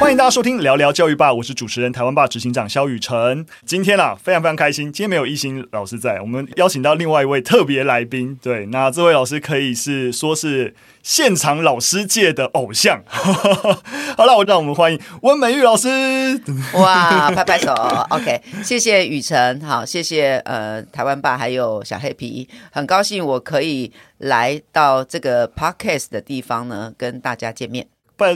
欢迎大家收听聊聊教育吧，我是主持人台湾吧执行长萧宇辰。今天啊，非常非常开心，今天没有一心老师在，我们邀请到另外一位特别来宾。对，那这位老师可以是说是现场老师界的偶像。好了，我让我们欢迎温美玉老师。哇，拍拍手，OK，谢谢宇辰，好，谢谢呃台湾吧还有小黑皮，很高兴我可以来到这个 Podcast 的地方呢，跟大家见面。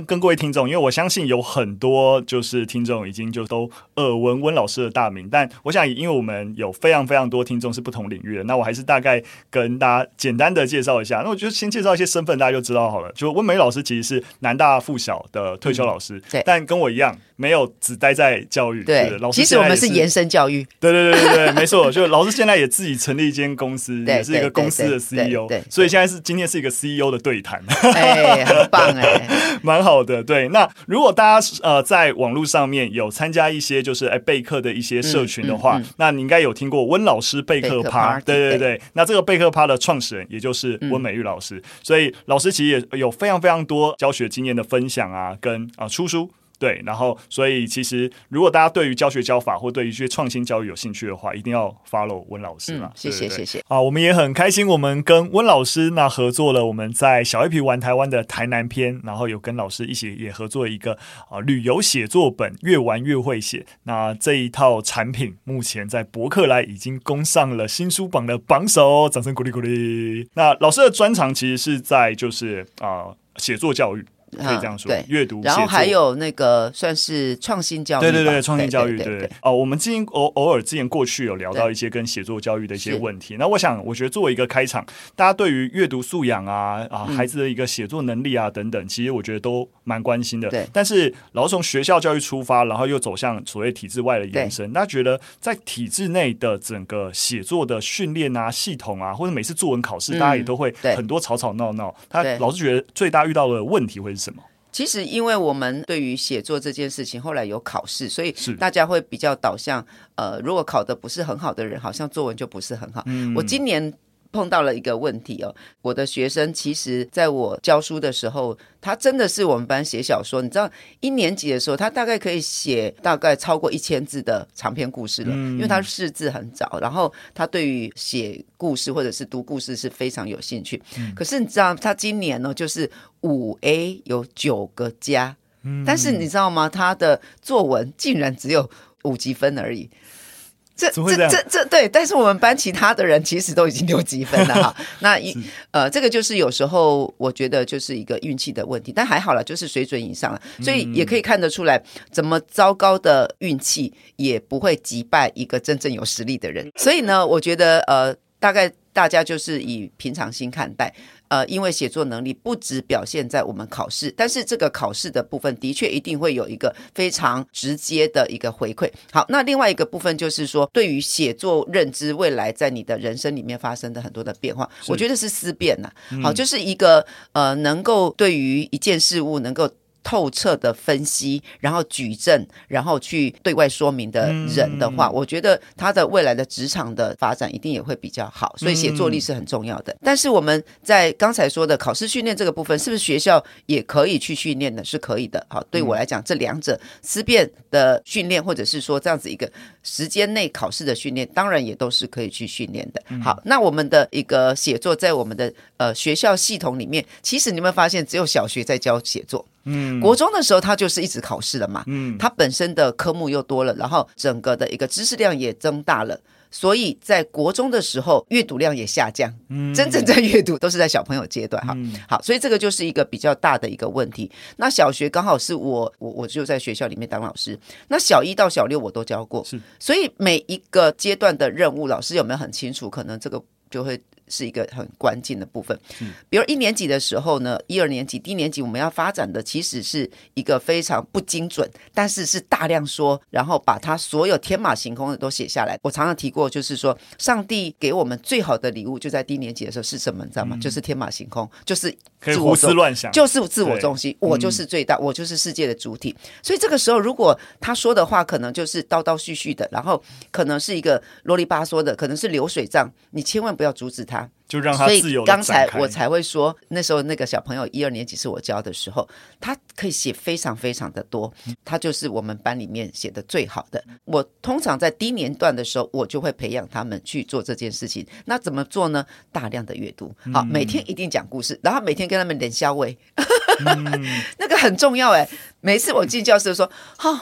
跟各位听众，因为我相信有很多就是听众已经就都耳闻温老师的大名，但我想，因为我们有非常非常多听众是不同领域的，那我还是大概跟大家简单的介绍一下。那我就先介绍一些身份，大家就知道好了。就温美老师其实是南大附小的退休老师，嗯、对，但跟我一样。没有只待在教育，对，老师其实我们是延伸教育，对对对对对，没错。就老师现在也自己成立一间公司，也是一个公司的 CEO，对，所以现在是今天是一个 CEO 的对谈，哎，很棒哎，蛮好的。对，那如果大家呃在网络上面有参加一些就是哎备课的一些社群的话，那你应该有听过温老师备课趴，对对对。那这个备课趴的创始人也就是温美玉老师，所以老师其实也有非常非常多教学经验的分享啊，跟啊出书。对，然后所以其实如果大家对于教学教法或对于一些创新教育有兴趣的话，一定要 follow 温老师嘛。谢谢谢谢。啊，我们也很开心，我们跟温老师那合作了，我们在小黑皮玩台湾的台南篇，然后有跟老师一起也合作一个啊旅游写作本，越玩越会写。那这一套产品目前在博客来已经攻上了新书榜的榜首，掌声鼓励鼓励。那老师的专长其实是在就是啊写作教育。可以这样说，嗯、对，阅读，然后还有那个算是创新教育，对对对，创新教育，对对，对，对，对。哦，我们之前偶偶尔之前过去有聊到一些跟写作教育的一些问题。那我想，我觉得作为一个开场，大家对于阅读素养啊啊，孩子的一个写作能力啊等等，其实我觉得都蛮关心的。对。但是，然后从学校教育出发，然后又走向所谓体制外的延伸，大家觉得在体制内的整个写作的训练啊、系统啊，或者每次作文考试，大家也都会很多吵吵闹闹。他老是觉得最大遇到的问题会是什么？其实，因为我们对于写作这件事情，后来有考试，所以大家会比较导向，呃，如果考得不是很好的人，好像作文就不是很好。嗯，我今年。碰到了一个问题哦，我的学生其实在我教书的时候，他真的是我们班写小说，你知道一年级的时候，他大概可以写大概超过一千字的长篇故事了，因为他识字很早，然后他对于写故事或者是读故事是非常有兴趣。可是你知道他今年呢，就是五 A 有九个加，但是你知道吗？他的作文竟然只有五级分而已。这这这这，对，但是我们班其他的人其实都已经六积分了哈。那一呃，这个就是有时候我觉得就是一个运气的问题，但还好了，就是水准以上了，所以也可以看得出来，怎么糟糕的运气也不会击败一个真正有实力的人。所以呢，我觉得呃，大概大家就是以平常心看待。呃，因为写作能力不只表现在我们考试，但是这个考试的部分的确一定会有一个非常直接的一个回馈。好，那另外一个部分就是说，对于写作认知未来在你的人生里面发生的很多的变化，我觉得是思辨呐、啊。好，就是一个呃，能够对于一件事物能够。透彻的分析，然后举证，然后去对外说明的人的话，嗯、我觉得他的未来的职场的发展一定也会比较好。所以写作力是很重要的。嗯、但是我们在刚才说的考试训练这个部分，是不是学校也可以去训练呢？是可以的。好，对我来讲，这两者思辨的训练，或者是说这样子一个时间内考试的训练，当然也都是可以去训练的。好，那我们的一个写作在我们的呃学校系统里面，其实你有没有发现，只有小学在教写作？嗯，国中的时候他就是一直考试了嘛，嗯，他本身的科目又多了，然后整个的一个知识量也增大了，所以在国中的时候阅读量也下降，嗯，真正在阅读都是在小朋友阶段哈，嗯、好，所以这个就是一个比较大的一个问题。那小学刚好是我我我就在学校里面当老师，那小一到小六我都教过，是，所以每一个阶段的任务，老师有没有很清楚？可能这个就会。是一个很关键的部分。比如一年级的时候呢，一二年级、低年级我们要发展的其实是一个非常不精准，但是是大量说，然后把它所有天马行空的都写下来。我常常提过，就是说，上帝给我们最好的礼物就在低年级的时候是什么？你知道吗？就是天马行空，就是可以胡思乱想，就是自我中心，我就是最大，我就是世界的主体。所以这个时候，如果他说的话可能就是叨叨絮絮的，然后可能是一个啰里吧嗦的，可能是流水账，你千万万不要阻止他。就让他自由。刚才我才会说，那时候那个小朋友一二年级是我教的时候，他可以写非常非常的多，他就是我们班里面写的最好的。我通常在低年段的时候，我就会培养他们去做这件事情。那怎么做呢？大量的阅读，好，每天一定讲故事，然后每天跟他们练肖话，那个很重要哎。每次我进教室说，哈、哦，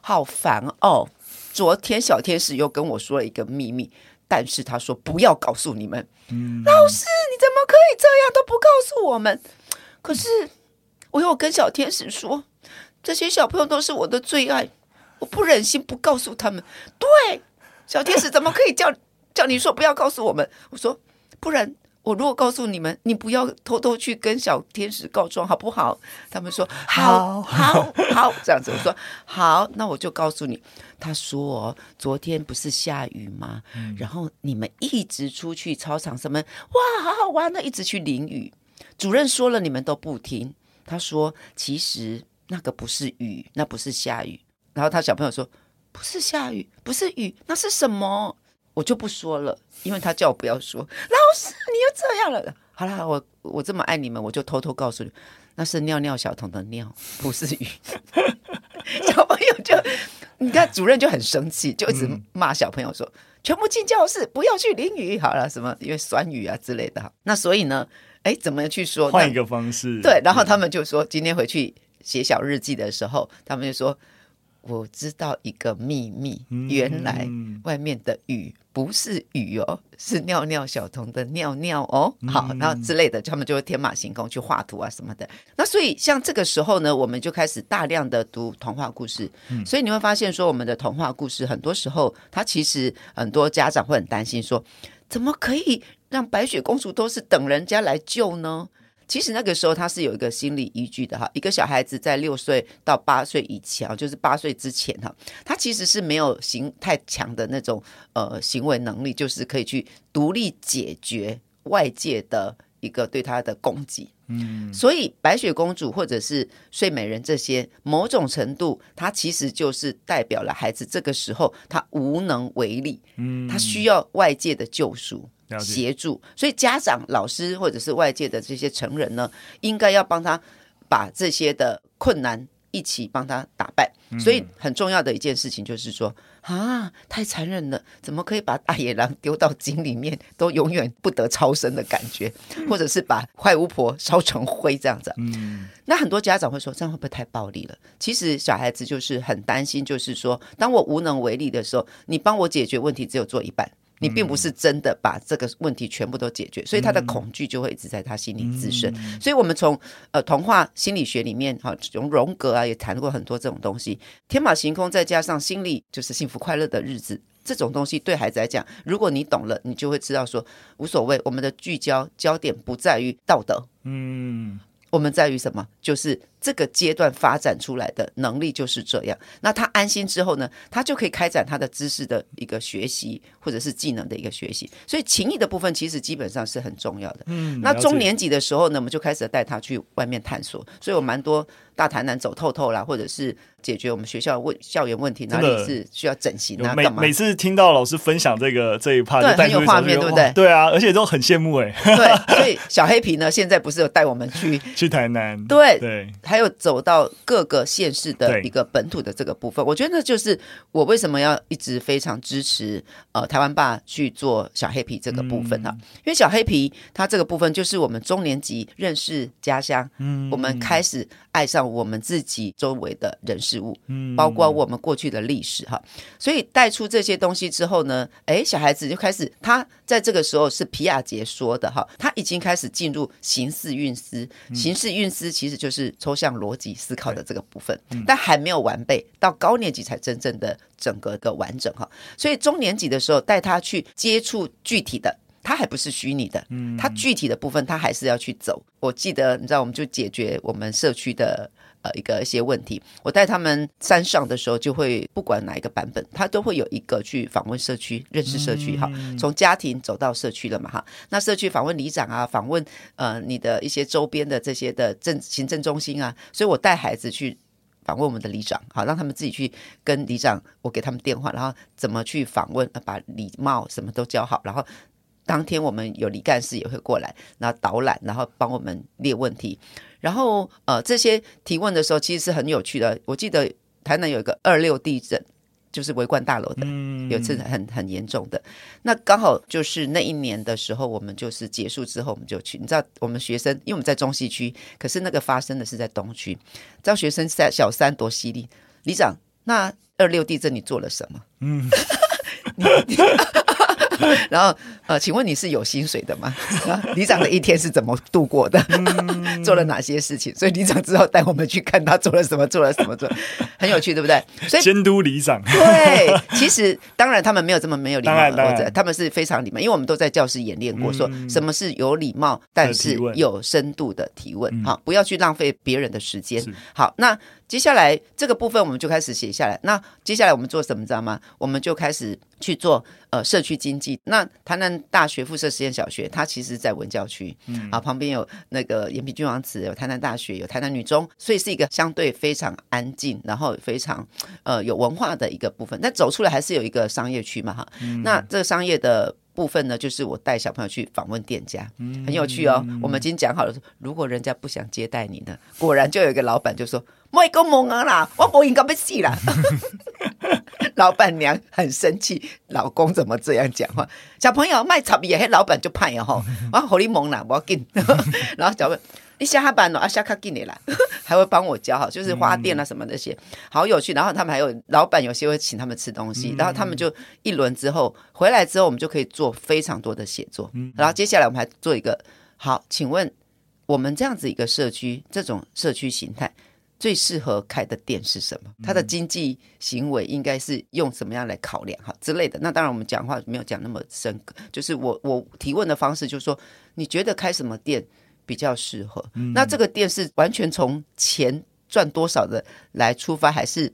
好烦哦。昨天小天使又跟我说了一个秘密。但是他说不要告诉你们，嗯、老师你怎么可以这样都不告诉我们？可是我又跟小天使说，这些小朋友都是我的最爱，我不忍心不告诉他们。对，小天使怎么可以叫叫你说不要告诉我们？我说不然。我如果告诉你们，你不要偷偷去跟小天使告状，好不好？他们说好，好，好，这样子。我说好，那我就告诉你。他说哦，昨天不是下雨吗？嗯。然后你们一直出去操场什么，哇，好好玩呢，一直去淋雨。主任说了，你们都不听。他说，其实那个不是雨，那不是下雨。然后他小朋友说，不是下雨，不是雨，那是什么？我就不说了，因为他叫我不要说。老师，你又这样了。好了，我我这么爱你们，我就偷偷告诉你，那是尿尿小童的尿，不是雨。小朋友就，你看主任就很生气，就一直骂小朋友说：“嗯、全部进教室，不要去淋雨。”好了，什么因为酸雨啊之类的。那所以呢，哎，怎么去说？换一个方式。对，然后他们就说，今天回去写小日记的时候，他们就说。我知道一个秘密，原来外面的雨不是雨哦，是尿尿小童的尿尿哦。好，然后之类的，他们就会天马行空去画图啊什么的。那所以像这个时候呢，我们就开始大量的读童话故事。所以你会发现说，我们的童话故事很多时候，他其实很多家长会很担心说，怎么可以让白雪公主都是等人家来救呢？其实那个时候他是有一个心理依据的哈，一个小孩子在六岁到八岁以前，就是八岁之前哈，他其实是没有行太强的那种呃行为能力，就是可以去独立解决外界的一个对他的攻击。嗯，所以白雪公主或者是睡美人这些，某种程度，他其实就是代表了孩子这个时候他无能为力，嗯，他需要外界的救赎。协助，所以家长、老师或者是外界的这些成人呢，应该要帮他把这些的困难一起帮他打败。所以很重要的一件事情就是说，啊，太残忍了，怎么可以把大野狼丢到井里面，都永远不得超生的感觉，或者是把坏巫婆烧成灰这样子。嗯，那很多家长会说，这样会不会太暴力了？其实小孩子就是很担心，就是说，当我无能为力的时候，你帮我解决问题只有做一半。你并不是真的把这个问题全部都解决，所以他的恐惧就会一直在他心里滋生。所以，我们从呃童话心理学里面哈，从荣格啊也谈过很多这种东西，天马行空，再加上心理就是幸福快乐的日子这种东西，对孩子来讲，如果你懂了，你就会知道说无所谓，我们的聚焦焦点不在于道德，嗯，我们在于什么？就是。这个阶段发展出来的能力就是这样。那他安心之后呢，他就可以开展他的知识的一个学习，或者是技能的一个学习。所以情谊的部分其实基本上是很重要的。嗯，那中年级的时候呢，我们就开始带他去外面探索。所以我蛮多大台南走透透啦，或者是解决我们学校问校园问题，哪里是需要整形啊？每每次听到老师分享这个这一 part，对，很有画面，对不对？对啊，而且都很羡慕哎。对，所以小黑皮呢，现在不是有带我们去 去台南？对对。还有走到各个县市的一个本土的这个部分，我觉得那就是我为什么要一直非常支持呃台湾爸去做小黑皮这个部分啊，因为小黑皮它这个部分就是我们中年级认识家乡，嗯，我们开始爱上我们自己周围的人事物，嗯，包括我们过去的历史哈，所以带出这些东西之后呢，哎，小孩子就开始他在这个时候是皮亚杰说的哈，他已经开始进入形式运思，形式运思其实就是抽象。逻辑思考的这个部分，但还没有完备，到高年级才真正的整个的完整哈。所以中年级的时候带他去接触具体的，他还不是虚拟的，它具体的部分它还是要去走。我记得你知道，我们就解决我们社区的。呃，一个一些问题，我带他们山上的时候，就会不管哪一个版本，他都会有一个去访问社区、认识社区哈，从家庭走到社区了嘛哈。那社区访问里长啊，访问呃你的一些周边的这些的政行政中心啊，所以我带孩子去访问我们的里长，好让他们自己去跟里长，我给他们电话，然后怎么去访问，把礼貌什么都教好，然后当天我们有李干事也会过来，然后导览，然后帮我们列问题。然后呃，这些提问的时候其实是很有趣的。我记得台南有一个二六地震，就是维冠大楼的，有次很很严重的。那刚好就是那一年的时候，我们就是结束之后我们就去。你知道我们学生，因为我们在中西区，可是那个发生的是在东区。知道学生在小三多犀利，李长，那二六地震你做了什么？嗯。然后呃，请问你是有薪水的吗？里长的一天是怎么度过的？做了哪些事情？所以里长之后带我们去看他做了什么，做了什么，做很有趣，对不对？所以监督里长对，其实当然他们没有这么没有礼貌，或者他们是非常礼貌，因为我们都在教室演练过，说什么是有礼貌但是有深度的提问，好，不要去浪费别人的时间。好，那。接下来这个部分我们就开始写下来。那接下来我们做什么，知道吗？我们就开始去做呃社区经济。那台南大学附设实验小学，它其实在文教区，嗯啊，旁边有那个延平君王祠，有台南大学，有台南女中，所以是一个相对非常安静，然后非常呃有文化的一个部分。但走出来还是有一个商业区嘛，哈。嗯、那这个商业的。部分呢，就是我带小朋友去访问店家，很有趣哦。我们已经讲好了，如果人家不想接待你呢，果然就有一个老板就说：“莫讲蒙啊啦，我不应该被戏啦。” 老板娘很生气，老公怎么这样讲话？小朋友卖草也，老板就派呀吼，我好你蒙啦，我要紧。然后小朋友。你下班了啊，下课给你啦，还会帮我教好，就是花店啊什么那些，好有趣。然后他们还有老板，有些会请他们吃东西，然后他们就一轮之后回来之后，我们就可以做非常多的写作。然后接下来我们还做一个，好，请问我们这样子一个社区，这种社区形态最适合开的店是什么？它的经济行为应该是用什么样来考量哈之类的？那当然我们讲话没有讲那么深刻，就是我我提问的方式就是说，你觉得开什么店？比较适合。那这个店是完全从钱赚多少的来出发，还是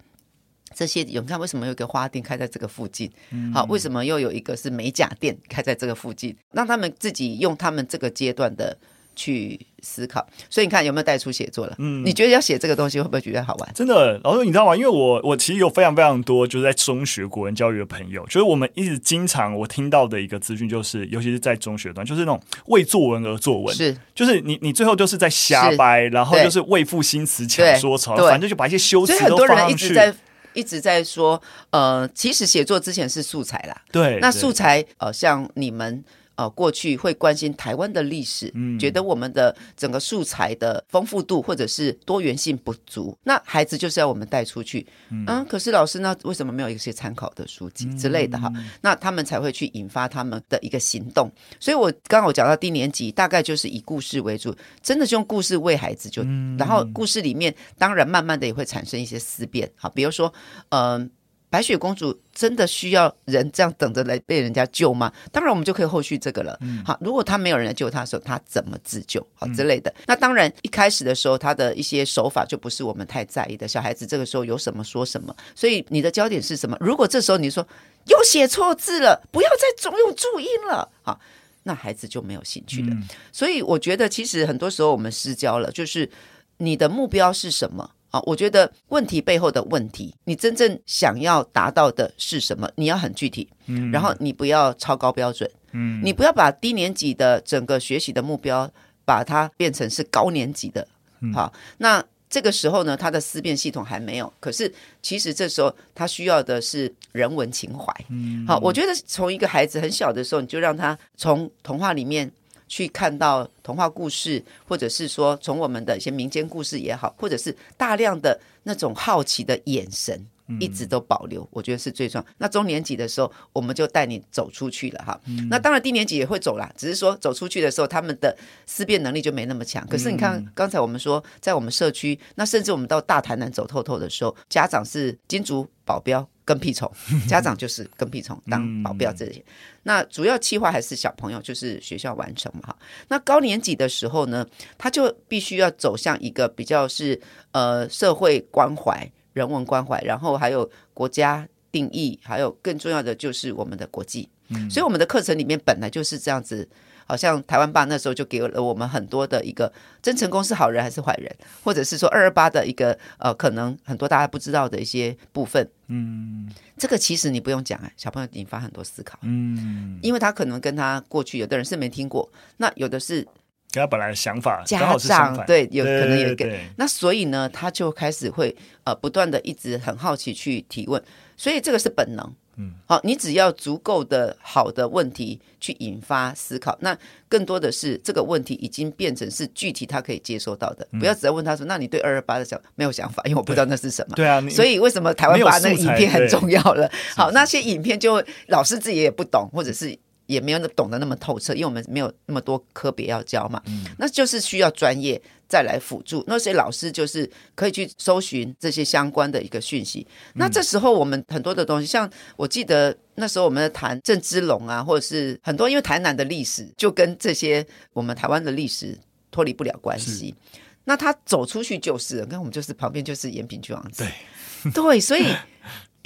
这些？你看为什么有一个花店开在这个附近？好，为什么又有一个是美甲店开在这个附近？让他们自己用他们这个阶段的。去思考，所以你看有没有带出写作了？嗯，你觉得要写这个东西会不会觉得好玩？真的，老师你知道吗？因为我我其实有非常非常多就是在中学国文教育的朋友，就是我们一直经常我听到的一个资讯，就是尤其是在中学段，就是那种为作文而作文，是就是你你最后就是在瞎掰，然后就是为赋新词强说愁，反正就把一些修辞都放上去。一直在一直在说，呃，其实写作之前是素材啦，对，那素材呃，像你们。呃，过去会关心台湾的历史，嗯，觉得我们的整个素材的丰富度或者是多元性不足，那孩子就是要我们带出去，嗯，啊、可是老师呢，为什么没有一些参考的书籍之类的哈？嗯、那他们才会去引发他们的一个行动。所以我刚刚我讲到低年级，大概就是以故事为主，真的是用故事喂孩子就，嗯、然后故事里面当然慢慢的也会产生一些思辨，好，比如说，嗯、呃。白雪公主真的需要人这样等着来被人家救吗？当然，我们就可以后续这个了。嗯、好，如果他没有人来救他的时候，他怎么自救？好之类的。嗯、那当然，一开始的时候，他的一些手法就不是我们太在意的。小孩子这个时候有什么说什么，所以你的焦点是什么？如果这时候你说又写错字了，不要再总用注音了，好，那孩子就没有兴趣了。嗯、所以我觉得，其实很多时候我们失焦了，就是你的目标是什么？啊，我觉得问题背后的问题，你真正想要达到的是什么？你要很具体，嗯，然后你不要超高标准，嗯，你不要把低年级的整个学习的目标，把它变成是高年级的，好，那这个时候呢，他的思辨系统还没有，可是其实这时候他需要的是人文情怀，嗯，好，我觉得从一个孩子很小的时候，你就让他从童话里面。去看到童话故事，或者是说从我们的一些民间故事也好，或者是大量的那种好奇的眼神，一直都保留，我觉得是最重要。那中年级的时候，我们就带你走出去了哈。那当然低年级也会走啦，只是说走出去的时候，他们的思辨能力就没那么强。可是你看刚才我们说，在我们社区，那甚至我们到大台南走透透的时候，家长是金主保镖。跟屁虫，家长就是跟屁虫当保镖这些。那主要计划还是小朋友，就是学校完成嘛哈。那高年级的时候呢，他就必须要走向一个比较是呃社会关怀、人文关怀，然后还有国家定义，还有更重要的就是我们的国际。嗯，所以我们的课程里面本来就是这样子。好像台湾爸那时候就给了我们很多的一个真成功是好人还是坏人，或者是说二二八的一个呃，可能很多大家不知道的一些部分。嗯，这个其实你不用讲哎，小朋友引发很多思考。嗯，因为他可能跟他过去有的人是没听过，那有的是跟他本来的想法加上对，有可能也给。那所以呢，他就开始会呃不断的一直很好奇去提问，所以这个是本能。嗯，好，你只要足够的好的问题去引发思考，那更多的是这个问题已经变成是具体他可以接收到的，嗯、不要只要问他说，那你对二二八的想没有想法？因为我不知道那是什么。对啊，所以为什么台湾把那个影片很重要了？好，那些影片就会老师自己也不懂，或者是。也没有那懂得那么透彻，因为我们没有那么多科别要教嘛，嗯、那就是需要专业再来辅助。那些老师就是可以去搜寻这些相关的一个讯息。嗯、那这时候我们很多的东西，像我记得那时候我们在谈郑芝龙啊，或者是很多，因为台南的历史就跟这些我们台湾的历史脱离不了关系。那他走出去就是，跟我们就是旁边就是延平郡王子，对对，所以。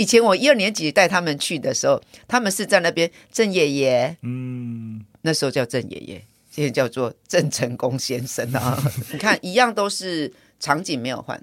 以前我一二年级带他们去的时候，他们是在那边郑爷爷，嗯，那时候叫郑爷爷，现在叫做郑成功先生啊。你看，一样都是场景没有换，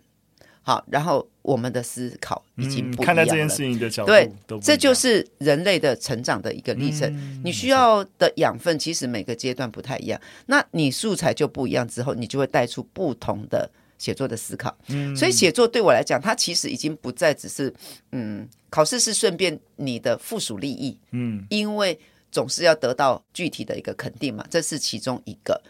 好，然后我们的思考已经不一样了。嗯，看待这件事情的角度，对，这就是人类的成长的一个历程。嗯，你需要的养分其实每个阶段不太一样，那你素材就不一样之后，你就会带出不同的。写作的思考，嗯，所以写作对我来讲，它其实已经不再只是，嗯，考试是顺便你的附属利益，嗯，因为总是要得到具体的一个肯定嘛，这是其中一个，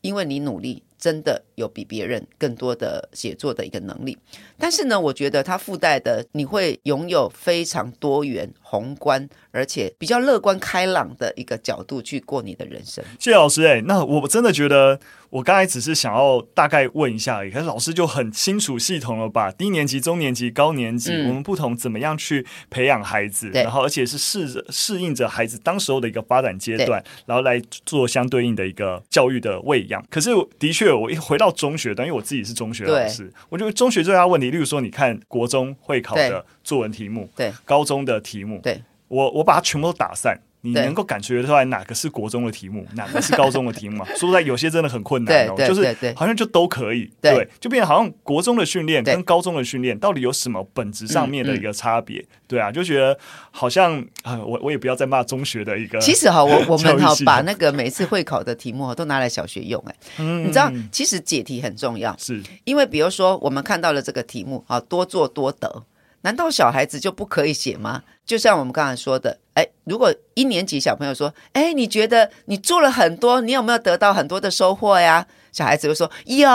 因为你努力。真的有比别人更多的写作的一个能力，但是呢，我觉得它附带的你会拥有非常多元、宏观，而且比较乐观开朗的一个角度去过你的人生。谢谢老师，哎，那我真的觉得我刚才只是想要大概问一下而已，可是老师就很清楚、系统了吧低年级、中年级、高年级、嗯、我们不同怎么样去培养孩子，然后而且是适着适应着孩子当时候的一个发展阶段，然后来做相对应的一个教育的喂养。可是的确。我一回到中学，等于我自己是中学老师，我觉得中学最大问题，例如说，你看国中会考的作文题目，对，高中的题目，对，我我把它全部都打散。你能够感觉出来哪个是国中的题目，哪个是高中的题目嘛？说实在，有些真的很困难哦，就是好像就都可以，对，就变成好像国中的训练跟高中的训练到底有什么本质上面的一个差别？对啊，就觉得好像啊，我我也不要再骂中学的一个。其实哈，我 我们哈把那个每次会考的题目都拿来小学用，哎，你知道，其实解题很重要，是。因为比如说我们看到了这个题目啊，多做多得。难道小孩子就不可以写吗？就像我们刚才说的，哎，如果一年级小朋友说，哎，你觉得你做了很多，你有没有得到很多的收获呀？小孩子会说，有，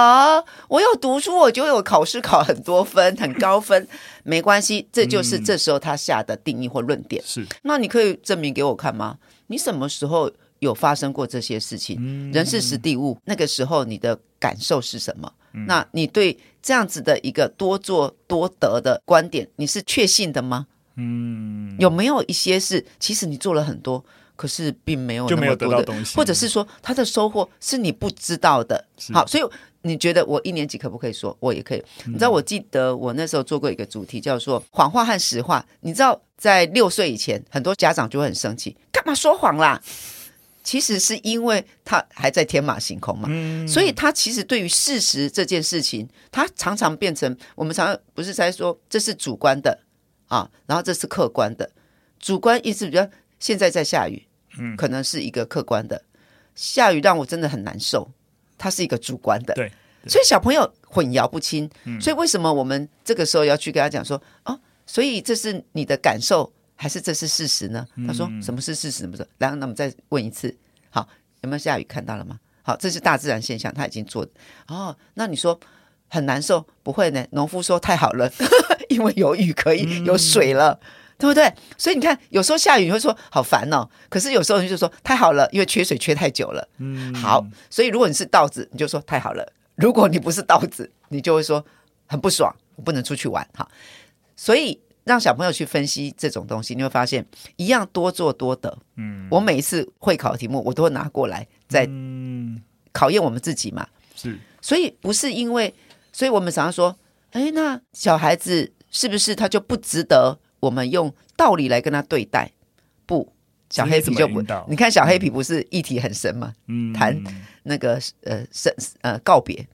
我有读书，我就有考试考很多分，很高分，没关系，这就是这时候他下的定义或论点。是，那你可以证明给我看吗？你什么时候有发生过这些事情？嗯、人事时地物，那个时候你的感受是什么？嗯、那你对？这样子的一个多做多得的观点，你是确信的吗？嗯，有没有一些是其实你做了很多，可是并没有那么多的东西，或者是说他的收获是你不知道的。好，所以你觉得我一年级可不可以说？我也可以。嗯、你知道，我记得我那时候做过一个主题，叫做“谎话和实话”。你知道，在六岁以前，很多家长就会很生气，干嘛说谎啦？其实是因为他还在天马行空嘛，嗯、所以他其实对于事实这件事情，他常常变成我们常常不是在说这是主观的啊，然后这是客观的。主观意思比较现在在下雨，嗯，可能是一个客观的，下雨让我真的很难受，它是一个主观的，对，对，所以小朋友混淆不清，嗯、所以为什么我们这个时候要去跟他讲说哦，所以这是你的感受。还是这是事实呢？他说什么是事实？不是，然后那我们再问一次，好，有没有下雨？看到了吗？好，这是大自然现象，他已经做哦。那你说很难受？不会呢。农夫说太好了，因为有雨可以有水了，嗯、对不对？所以你看，有时候下雨你会说好烦哦，可是有时候你就说太好了，因为缺水缺太久了。嗯，好，所以如果你是稻子，你就说太好了；如果你不是稻子，你就会说很不爽，我不能出去玩。哈，所以。让小朋友去分析这种东西，你会发现一样多做多得。嗯，我每一次会考题目，我都会拿过来再考验我们自己嘛。是，所以不是因为，所以我们常常说，哎，那小孩子是不是他就不值得我们用道理来跟他对待？不，小黑皮就不，你看小黑皮不是议题很深嘛？嗯，谈那个呃生呃告别，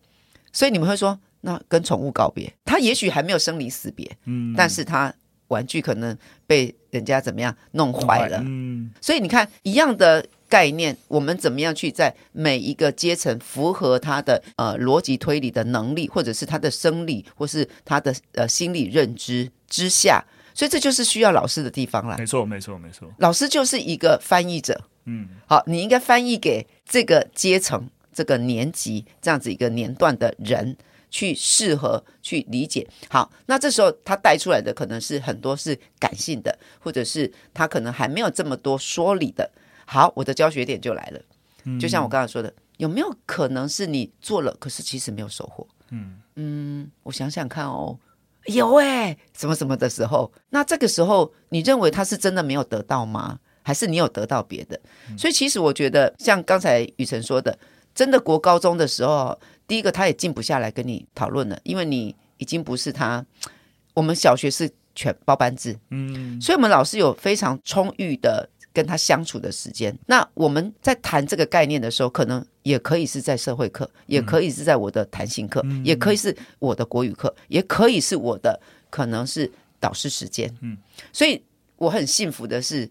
所以你们会说，那跟宠物告别，他也许还没有生离死别，嗯，但是他玩具可能被人家怎么样弄坏了，嗯，所以你看一样的概念，我们怎么样去在每一个阶层符合他的呃逻辑推理的能力，或者是他的生理，或是他的呃心理认知之下。所以这就是需要老师的地方了。没错，没错，没错。老师就是一个翻译者。嗯，好，你应该翻译给这个阶层、这个年级这样子一个年段的人去适合去理解。好，那这时候他带出来的可能是很多是感性的，或者是他可能还没有这么多说理的。好，我的教学点就来了。嗯，就像我刚才说的，有没有可能是你做了，可是其实没有收获？嗯嗯，我想想看哦。有哎、欸，什么什么的时候，那这个时候你认为他是真的没有得到吗？还是你有得到别的？嗯、所以其实我觉得，像刚才雨辰说的，真的国高中的时候，第一个他也静不下来跟你讨论了，因为你已经不是他。我们小学是全包班制，嗯，所以我们老师有非常充裕的。跟他相处的时间，那我们在谈这个概念的时候，可能也可以是在社会课，也可以是在我的弹性课，嗯、也可以是我的国语课，也可以是我的可能是导师时间。嗯，所以我很幸福的是，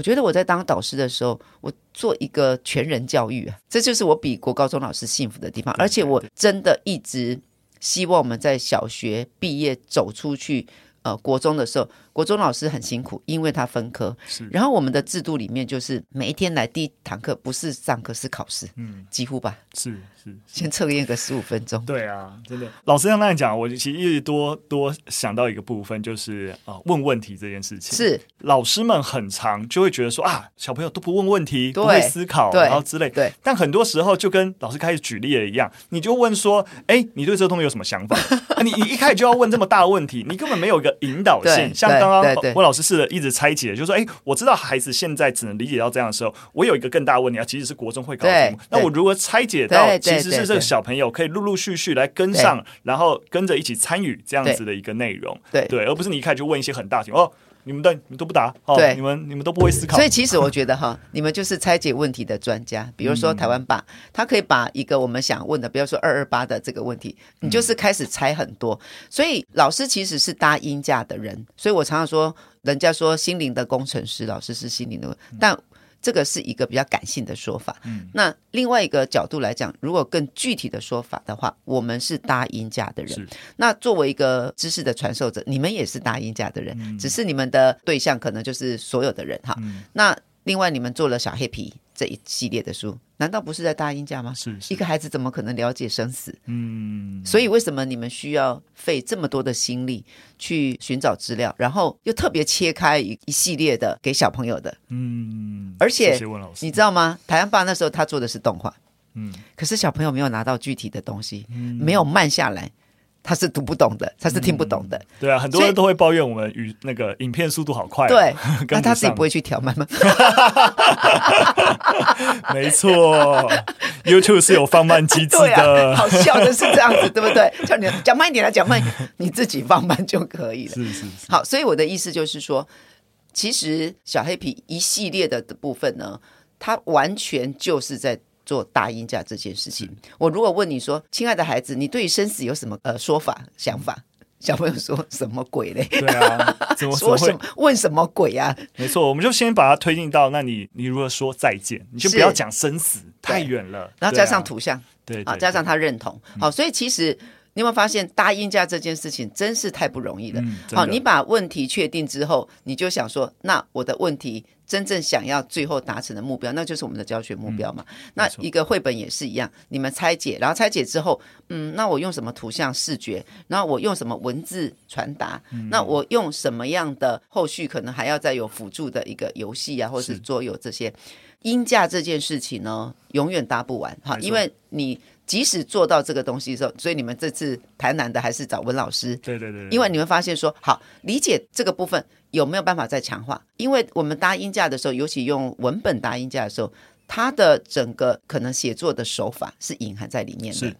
我觉得我在当导师的时候，我做一个全人教育啊，这就是我比国高中老师幸福的地方。而且我真的一直希望我们在小学毕业走出去。呃，国中的时候，国中老师很辛苦，因为他分科。是。然后我们的制度里面就是每一天来第一堂课不是上课是考试，嗯，几乎吧。是是。先测验个十五分钟。对啊，真的。老师像那样讲，我其实一直多多想到一个部分，就是啊、呃，问问题这件事情。是。老师们很长就会觉得说啊，小朋友都不问问题，不会思考，然后之类。对。但很多时候就跟老师开始举例了一样，你就问说，哎，你对这个东西有什么想法？你你一开始就要问这么大的问题，你根本没有一个。引导性，像刚刚温老师试着一直拆解，就是说，哎，我知道孩子现在只能理解到这样的时候，我有一个更大的问题啊，其实是国中会考的题目，那我如何拆解到其实是这个小朋友可以陆陆续续来跟上，然后跟着一起参与这样子的一个内容，对。对，而不是你一开始就问一些很大题哦。你们的你们都不答，哦、对，你们你们都不会思考。所以其实我觉得哈，你们就是拆解问题的专家。比如说台湾吧，他可以把一个我们想问的，比如说二二八的这个问题，你就是开始拆很多。所以老师其实是搭音架的人。所以我常常说，人家说心灵的工程师，老师是心灵的，但。这个是一个比较感性的说法。嗯，那另外一个角度来讲，如果更具体的说法的话，我们是搭赢家的人。那作为一个知识的传授者，你们也是搭赢家的人，嗯，只是你们的对象可能就是所有的人哈。嗯，那另外你们做了小黑皮这一系列的书。难道不是在大英家吗？是，是一个孩子怎么可能了解生死？嗯，所以为什么你们需要费这么多的心力去寻找资料，然后又特别切开一一系列的给小朋友的？嗯，而且你知道吗？台湾爸那时候他做的是动画，嗯，可是小朋友没有拿到具体的东西，嗯，没有慢下来。他是读不懂的，他是听不懂的。嗯、对啊，很多人都会抱怨我们与那个影片速度好快。对，那他自己不会去调慢吗？没错，YouTube 是有放慢机制的。啊、好笑的是这样子，对不对？叫你讲慢一点来讲慢你自己放慢就可以了。是是是。好，所以我的意思就是说，其实小黑皮一系列的的部分呢，它完全就是在。做大音架这件事情，我如果问你说：“亲爱的孩子，你对于生死有什么呃说法、想法？”小朋友说什么鬼嘞？对啊，怎么 说什么？问什么鬼啊？没错，我们就先把它推进到，那你你如何说再见？你就不要讲生死，太远了。然后加上图像，对啊，加上他认同。好，所以其实你有没有发现搭音价这件事情真是太不容易了？好，你把问题确定之后，你就想说，那我的问题。真正想要最后达成的目标，那就是我们的教学目标嘛。嗯、那一个绘本也是一样，你们拆解，然后拆解之后，嗯，那我用什么图像视觉？然后我用什么文字传达？嗯、那我用什么样的后续？可能还要再有辅助的一个游戏啊，或是桌游这些。音架这件事情呢，永远搭不完哈，因为你即使做到这个东西的时候，所以你们这次台南的还是找温老师。对对对，对。因为你们发现说，好理解这个部分。有没有办法再强化？因为我们搭音架的时候，尤其用文本搭音架的时候，它的整个可能写作的手法是隐含在里面的。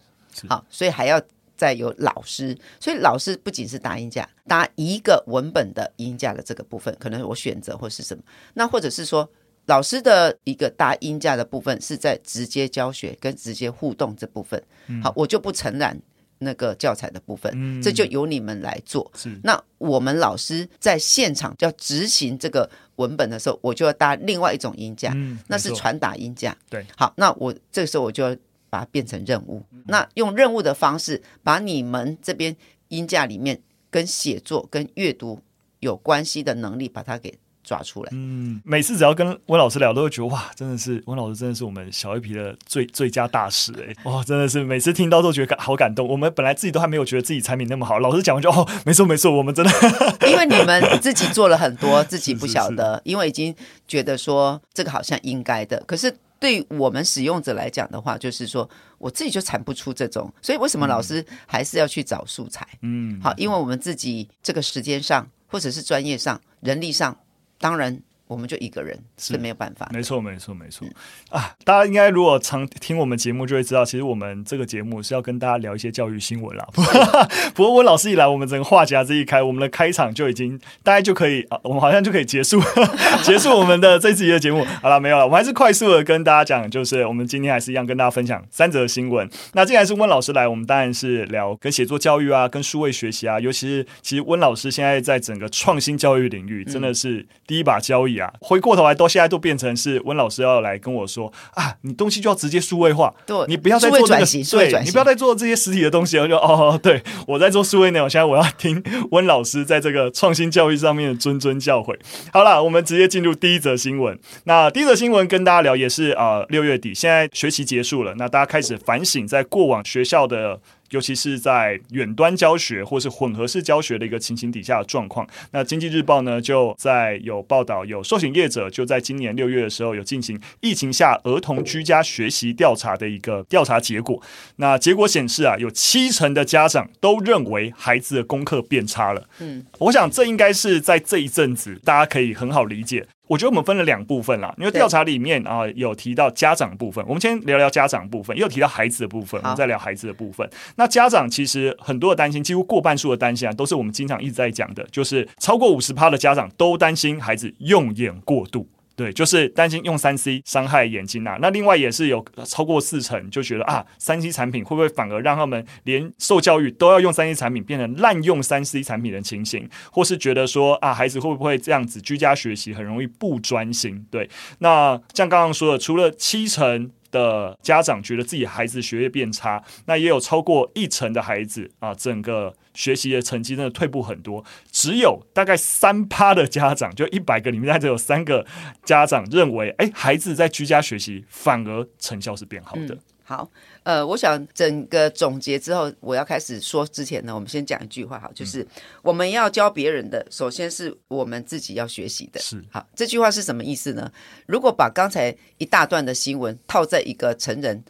好，所以还要再有老师，所以老师不仅是搭音架，搭一个文本的音架的这个部分，可能我选择或是什么，那或者是说老师的一个搭音架的部分是在直接教学跟直接互动这部分，好，我就不承揽那个教材的部分，嗯、这就由你们来做。是，那我们老师在现场要执行这个文本的时候，我就要搭另外一种音架，嗯、那是传达音架。对，好，那我这个时候我就要把它变成任务，嗯、那用任务的方式把你们这边音架里面跟写作跟阅读有关系的能力，把它给。抓出来，嗯，每次只要跟温老师聊，都会觉得哇，真的是温老师，真的是我们小 A 皮的最最佳大使哎，哇，真的是每次听到都觉得好感动。我们本来自己都还没有觉得自己产品那么好，老师讲完就哦，没错没错，我们真的 因为你们自己做了很多，自己不晓得，是是是因为已经觉得说这个好像应该的，可是对我们使用者来讲的话，就是说我自己就产不出这种，所以为什么老师还是要去找素材？嗯，好，因为我们自己这个时间上或者是专业上、人力上。当然，我们就一个人是没有办法。没错，没错，没错。啊，大家应该如果常听我们节目，就会知道，其实我们这个节目是要跟大家聊一些教育新闻啦。不过温老师一来，我们整个话匣子一开，我们的开场就已经大家就可以啊，我们好像就可以结束 结束我们的这次的节目。好了，没有了，我们还是快速的跟大家讲，就是我们今天还是一样跟大家分享三则新闻。那既然是温老师来，我们当然是聊跟写作教育啊，跟数位学习啊，尤其是其实温老师现在在整个创新教育领域真的是第一把交椅啊。回过头来，到现在都变成是温老师要来跟我说啊，你东西就要直接数位化，对，你不要再做这个，对，你不要再做这些实体的东西了。就哦，对我在做数位内容，现在我要听温老师在这个创新教育上面的谆谆教诲。好了，我们直接进入第一则新闻。那第一则新闻跟大家聊也是啊，六月底，现在学期结束了，那大家开始反省在过往学校的。尤其是在远端教学或是混合式教学的一个情形底下的状况，那经济日报呢就在有报道，有寿险业者就在今年六月的时候有进行疫情下儿童居家学习调查的一个调查结果。那结果显示啊，有七成的家长都认为孩子的功课变差了。嗯，我想这应该是在这一阵子大家可以很好理解。我觉得我们分了两部分啦，因为调查里面啊有提到家长部分，我们先聊聊家长部分，也有提到孩子的部分，我们再聊孩子的部分。那家长其实很多的担心，几乎过半数的担心啊，都是我们经常一直在讲的，就是超过五十趴的家长都担心孩子用眼过度。对，就是担心用三 C 伤害眼睛啊。那另外也是有超过四成就觉得啊，三 C 产品会不会反而让他们连受教育都要用三 C 产品，变成滥用三 C 产品的情形，或是觉得说啊，孩子会不会这样子居家学习很容易不专心？对，那像刚刚说的，除了七成。的家长觉得自己孩子学业变差，那也有超过一成的孩子啊，整个学习的成绩真的退步很多。只有大概三趴的家长，就一百个里面，大概只有三个家长认为，哎，孩子在居家学习反而成效是变好的。好，呃，我想整个总结之后，我要开始说之前呢，我们先讲一句话，哈，就是我们要教别人的，首先是我们自己要学习的。是，好，这句话是什么意思呢？如果把刚才一大段的新闻套在一个成人。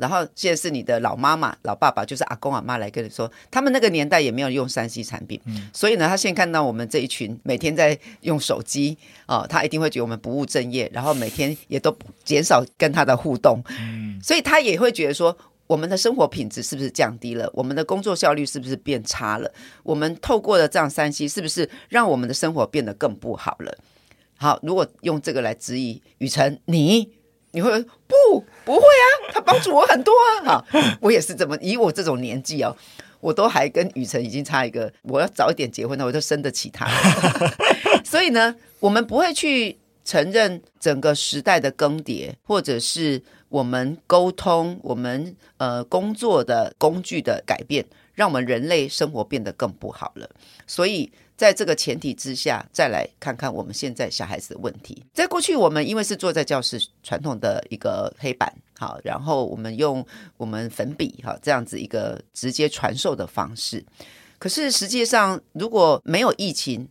然后现在是你的老妈妈、老爸爸，就是阿公阿妈来跟你说，他们那个年代也没有用三 C 产品，嗯、所以呢，他现在看到我们这一群每天在用手机，哦，他一定会觉得我们不务正业，然后每天也都减少跟他的互动，嗯、所以他也会觉得说，我们的生活品质是不是降低了？我们的工作效率是不是变差了？我们透过了这样三 C，是不是让我们的生活变得更不好了？好，如果用这个来质疑雨辰，你。你会不不会啊？他帮助我很多啊！哈，我也是这么以我这种年纪哦，我都还跟雨辰已经差一个，我要早一点结婚，那我就生得起他。所以呢，我们不会去承认整个时代的更迭，或者是我们沟通、我们呃工作的工具的改变，让我们人类生活变得更不好了。所以。在这个前提之下，再来看看我们现在小孩子的问题。在过去，我们因为是坐在教室传统的一个黑板，好，然后我们用我们粉笔，哈，这样子一个直接传授的方式。可是实际上，如果没有疫情，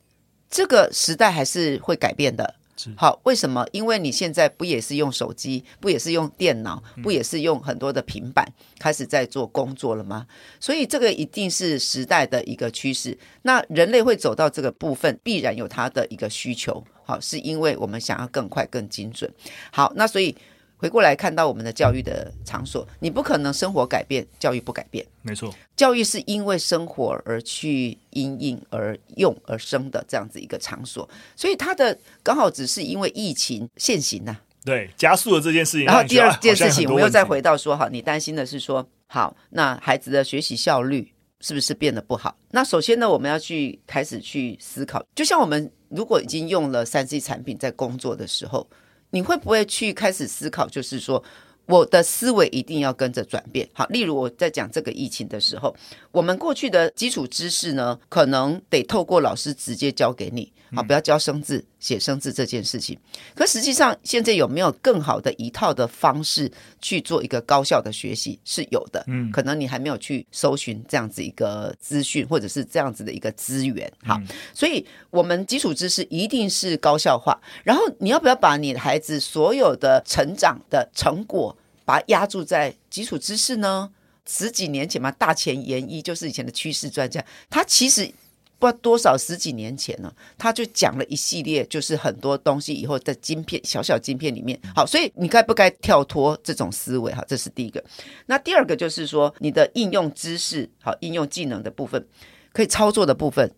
这个时代还是会改变的。好，为什么？因为你现在不也是用手机，不也是用电脑，不也是用很多的平板开始在做工作了吗？所以这个一定是时代的一个趋势。那人类会走到这个部分，必然有它的一个需求。好，是因为我们想要更快、更精准。好，那所以回过来看到我们的教育的场所，你不可能生活改变，教育不改变。没错，教育是因为生活而去因应而用而生的这样子一个场所，所以它的刚好只是因为疫情现行呐、啊，对，加速了这件事情。然后第二件事情，我们又再回到说，哈，你担心的是说，好，那孩子的学习效率是不是变得不好？那首先呢，我们要去开始去思考，就像我们如果已经用了三 C 产品在工作的时候。你会不会去开始思考，就是说，我的思维一定要跟着转变。好，例如我在讲这个疫情的时候，我们过去的基础知识呢，可能得透过老师直接教给你。好，不要教生字、写生字这件事情。可实际上，现在有没有更好的一套的方式去做一个高效的学习？是有的。嗯，可能你还没有去搜寻这样子一个资讯，或者是这样子的一个资源。好，所以我们基础知识一定是高效化。然后，你要不要把你的孩子所有的成长的成果，把它压注在基础知识呢？十几年前嘛，大前研一就是以前的趋势专家，他其实。不知道多少十几年前呢，他就讲了一系列，就是很多东西以后在晶片小小晶片里面。好，所以你该不该跳脱这种思维？哈，这是第一个。那第二个就是说，你的应用知识，好，应用技能的部分，可以操作的部分，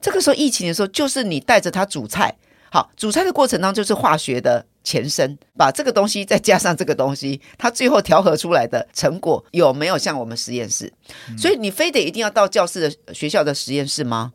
这个时候疫情的时候，就是你带着他煮菜。好，煮菜的过程当中就是化学的前身，把这个东西再加上这个东西，它最后调和出来的成果有没有像我们实验室？嗯、所以你非得一定要到教室的学校的实验室吗？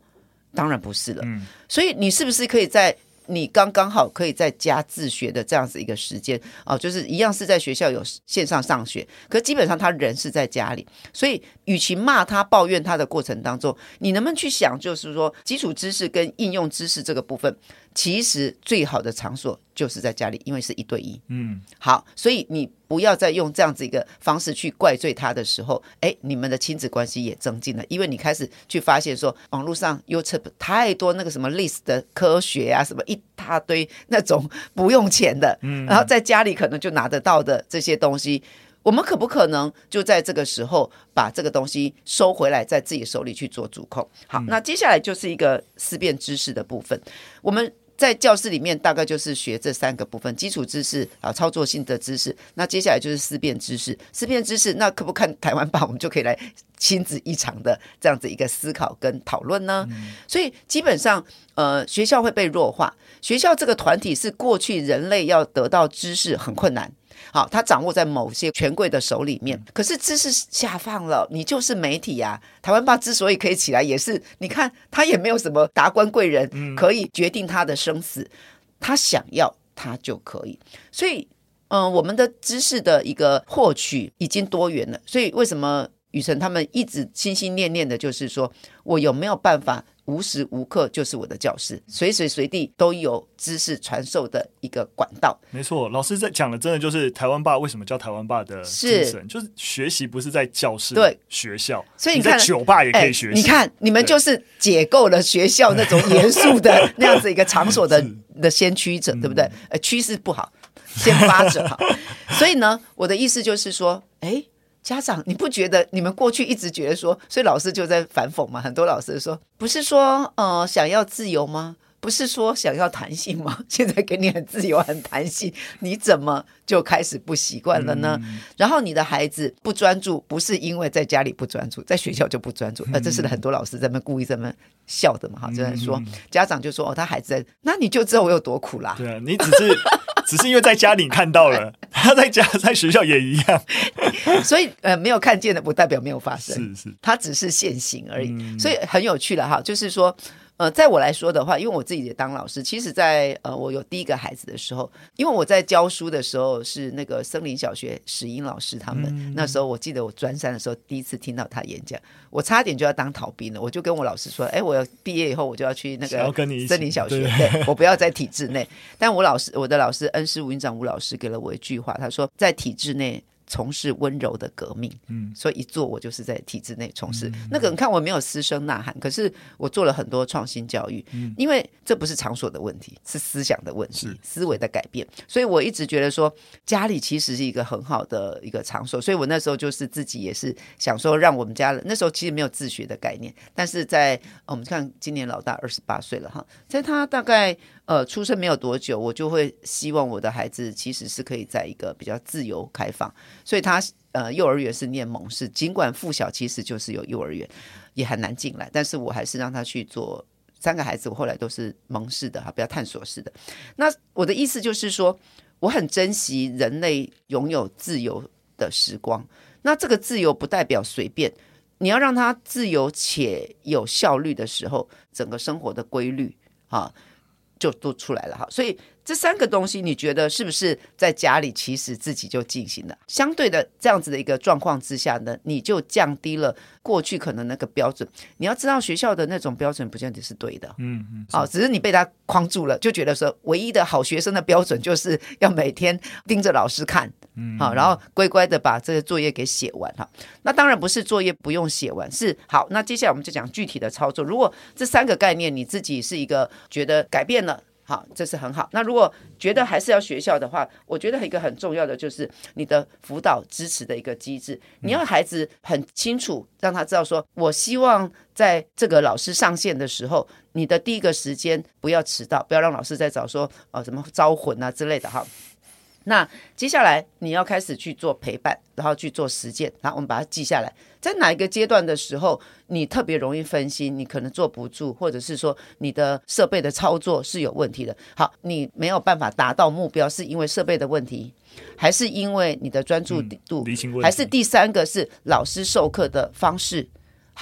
当然不是了。嗯、所以你是不是可以在？你刚刚好可以在家自学的这样子一个时间哦，就是一样是在学校有线上上学，可基本上他人是在家里，所以与其骂他、抱怨他的过程当中，你能不能去想，就是说基础知识跟应用知识这个部分，其实最好的场所就是在家里，因为是一对一。嗯，好，所以你。不要再用这样子一个方式去怪罪他的时候，哎，你们的亲子关系也增进了，因为你开始去发现说，网络上 YouTube 太多那个什么 list 的科学啊，什么一大堆那种不用钱的，嗯，然后在家里可能就拿得到的这些东西，我们可不可能就在这个时候把这个东西收回来，在自己手里去做主控？好，那接下来就是一个思辨知识的部分，我们。在教室里面，大概就是学这三个部分：基础知识啊，操作性的知识。那接下来就是思辨知识。思辨知识，那可不看台湾版？我们就可以来亲子一场的这样子一个思考跟讨论呢。所以基本上，呃，学校会被弱化。学校这个团体是过去人类要得到知识很困难。好，他掌握在某些权贵的手里面，可是知识下放了，你就是媒体呀、啊。台湾爸之所以可以起来，也是你看他也没有什么达官贵人可以决定他的生死，他想要他就可以。所以，嗯、呃，我们的知识的一个获取已经多元了。所以，为什么雨辰他们一直心心念念的就是说我有没有办法？无时无刻就是我的教室，随时随地都有知识传授的一个管道。没错，老师在讲的真的就是台湾爸？为什么叫台湾爸的精神？是就是学习不是在教室、对学校，所以你看你在酒吧也可以学习。欸、你看你们就是解构了学校那种严肃的 那样子一个场所的 的先驱者，对不对？呃，趋势不好，先发者好。所以呢，我的意思就是说，哎。家长，你不觉得你们过去一直觉得说，所以老师就在反讽嘛？很多老师说，不是说呃想要自由吗？不是说想要弹性吗？现在给你很自由、很弹性，你怎么就开始不习惯了呢？嗯、然后你的孩子不专注，不是因为在家里不专注，在学校就不专注，呃，这是很多老师在那故意在那笑的嘛？哈，就在说家长就说哦，他孩子在，那你就知道我有多苦啦。对啊，你只是。只是因为在家里看到了，他在家在学校也一样，所以呃没有看见的不代表没有发生，是是，它只是现行而已，嗯、所以很有趣了哈，就是说。呃，在我来说的话，因为我自己也当老师，其实在，在呃我有第一个孩子的时候，因为我在教书的时候是那个森林小学史英老师他们，嗯、那时候我记得我专三的时候第一次听到他演讲，我差点就要当逃兵了，我就跟我老师说，哎，我要毕业以后我就要去那个森林小学，我不要在体制内。但我老师，我的老师恩师吴院长吴老师给了我一句话，他说，在体制内。从事温柔的革命，嗯，所以一做我就是在体制内从事。嗯、那个你看我没有嘶声呐喊，可是我做了很多创新教育，嗯，因为这不是场所的问题，是思想的问题，思维的改变。所以我一直觉得说家里其实是一个很好的一个场所，所以我那时候就是自己也是想说让我们家人，那时候其实没有自学的概念，但是在我们看今年老大二十八岁了哈，在他大概。呃，出生没有多久，我就会希望我的孩子其实是可以在一个比较自由开放，所以他呃幼儿园是念蒙氏，尽管附小其实就是有幼儿园，也很难进来，但是我还是让他去做。三个孩子我后来都是蒙氏的哈，比较探索式的。那我的意思就是说，我很珍惜人类拥有自由的时光。那这个自由不代表随便，你要让他自由且有效率的时候，整个生活的规律啊。就都出来了哈，所以这三个东西，你觉得是不是在家里其实自己就进行了？相对的这样子的一个状况之下呢，你就降低了过去可能那个标准。你要知道学校的那种标准不见得是对的，嗯嗯，好，只是你被他框住了，就觉得说唯一的好学生的标准就是要每天盯着老师看，嗯，好，然后乖乖的把这个作业给写完哈。那当然不是作业不用写完，是好。那接下来我们就讲具体的操作。如果这三个概念你自己是一个觉得改变了。好，这是很好。那如果觉得还是要学校的话，我觉得一个很重要的就是你的辅导支持的一个机制。你要孩子很清楚，让他知道说，我希望在这个老师上线的时候，你的第一个时间不要迟到，不要让老师再找说，呃，什么招魂啊之类的哈。那接下来你要开始去做陪伴，然后去做实践，然后我们把它记下来。在哪一个阶段的时候，你特别容易分心，你可能坐不住，或者是说你的设备的操作是有问题的。好，你没有办法达到目标，是因为设备的问题，还是因为你的专注度，嗯、还是第三个是老师授课的方式？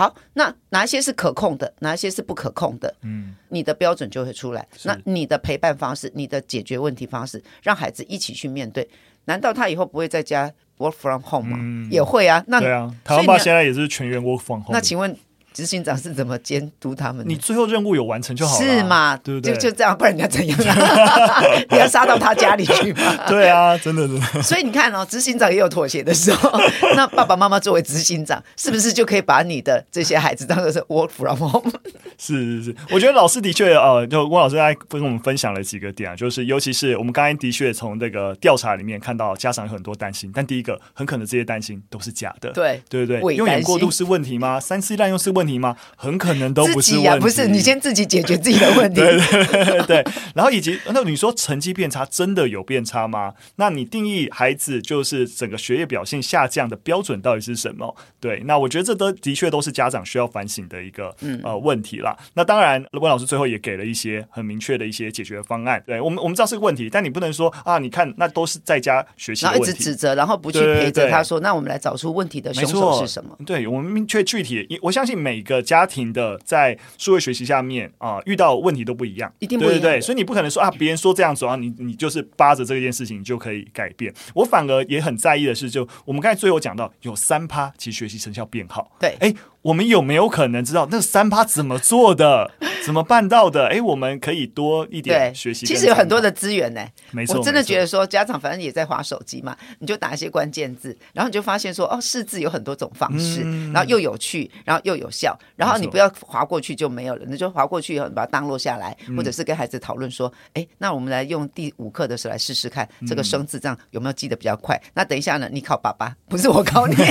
好，那哪一些是可控的，哪一些是不可控的？嗯，你的标准就会出来。那你的陪伴方式，你的解决问题方式，让孩子一起去面对。难道他以后不会在家 work from home 吗？嗯、也会啊。那对啊，台湾爸现在也是全员 work from home。那请问？执行长是怎么监督他们？你最后任务有完成就好了，是吗？对不对？就就这样，不然你要怎样啊？你要杀到他家里去吗？对啊，真的真的。所以你看哦，执行长也有妥协的时候。那爸爸妈妈作为执行长，是不是就可以把你的这些孩子当做是 work from home？是是是，我觉得老师的确呃，就温老师在跟我们分享了几个点啊，就是尤其是我们刚才的确从这个调查里面看到家长有很多担心，但第一个很可能这些担心都是假的，对对对对，用眼过度是问题吗？三 C 滥用是问题吗？很。可能都不是问题，啊、不是你先自己解决自己的问题。对 对对对，然后以及那你说成绩变差，真的有变差吗？那你定义孩子就是整个学业表现下降的标准到底是什么？对，那我觉得这都的确都是家长需要反省的一个、嗯、呃问题啦。那当然，温老师最后也给了一些很明确的一些解决方案。对我们，我们知道是个问题，但你不能说啊，你看那都是在家学习，然后一直指责，然后不去陪着他说，那我们来找出问题的凶手是什么？对我们明确具体，我相信每个家庭的在数位学习下面啊、呃，遇到问题都不一样，一定。对对对，所以你不可能说啊，别人说这样子啊，你你就是扒着这件事情就可以改变。我反而也很在意的是，就我们刚才最后讲到有三趴，其实学习成效变好。对，哎。我们有没有可能知道那三趴怎么做的，怎么办到的？哎，我们可以多一点学习。其实有很多的资源呢，没错。我真的觉得说，家长反正也在划手机嘛，你就打一些关键字，然后你就发现说，哦，识字有很多种方式，然后又有趣，然后又有效，然后你不要划过去就没有了，你就划过去以后，你把它 download 下来，或者是跟孩子讨论说，哎，那我们来用第五课的时候来试试看，这个生字这样有没有记得比较快？那等一下呢，你考爸爸，不是我考你。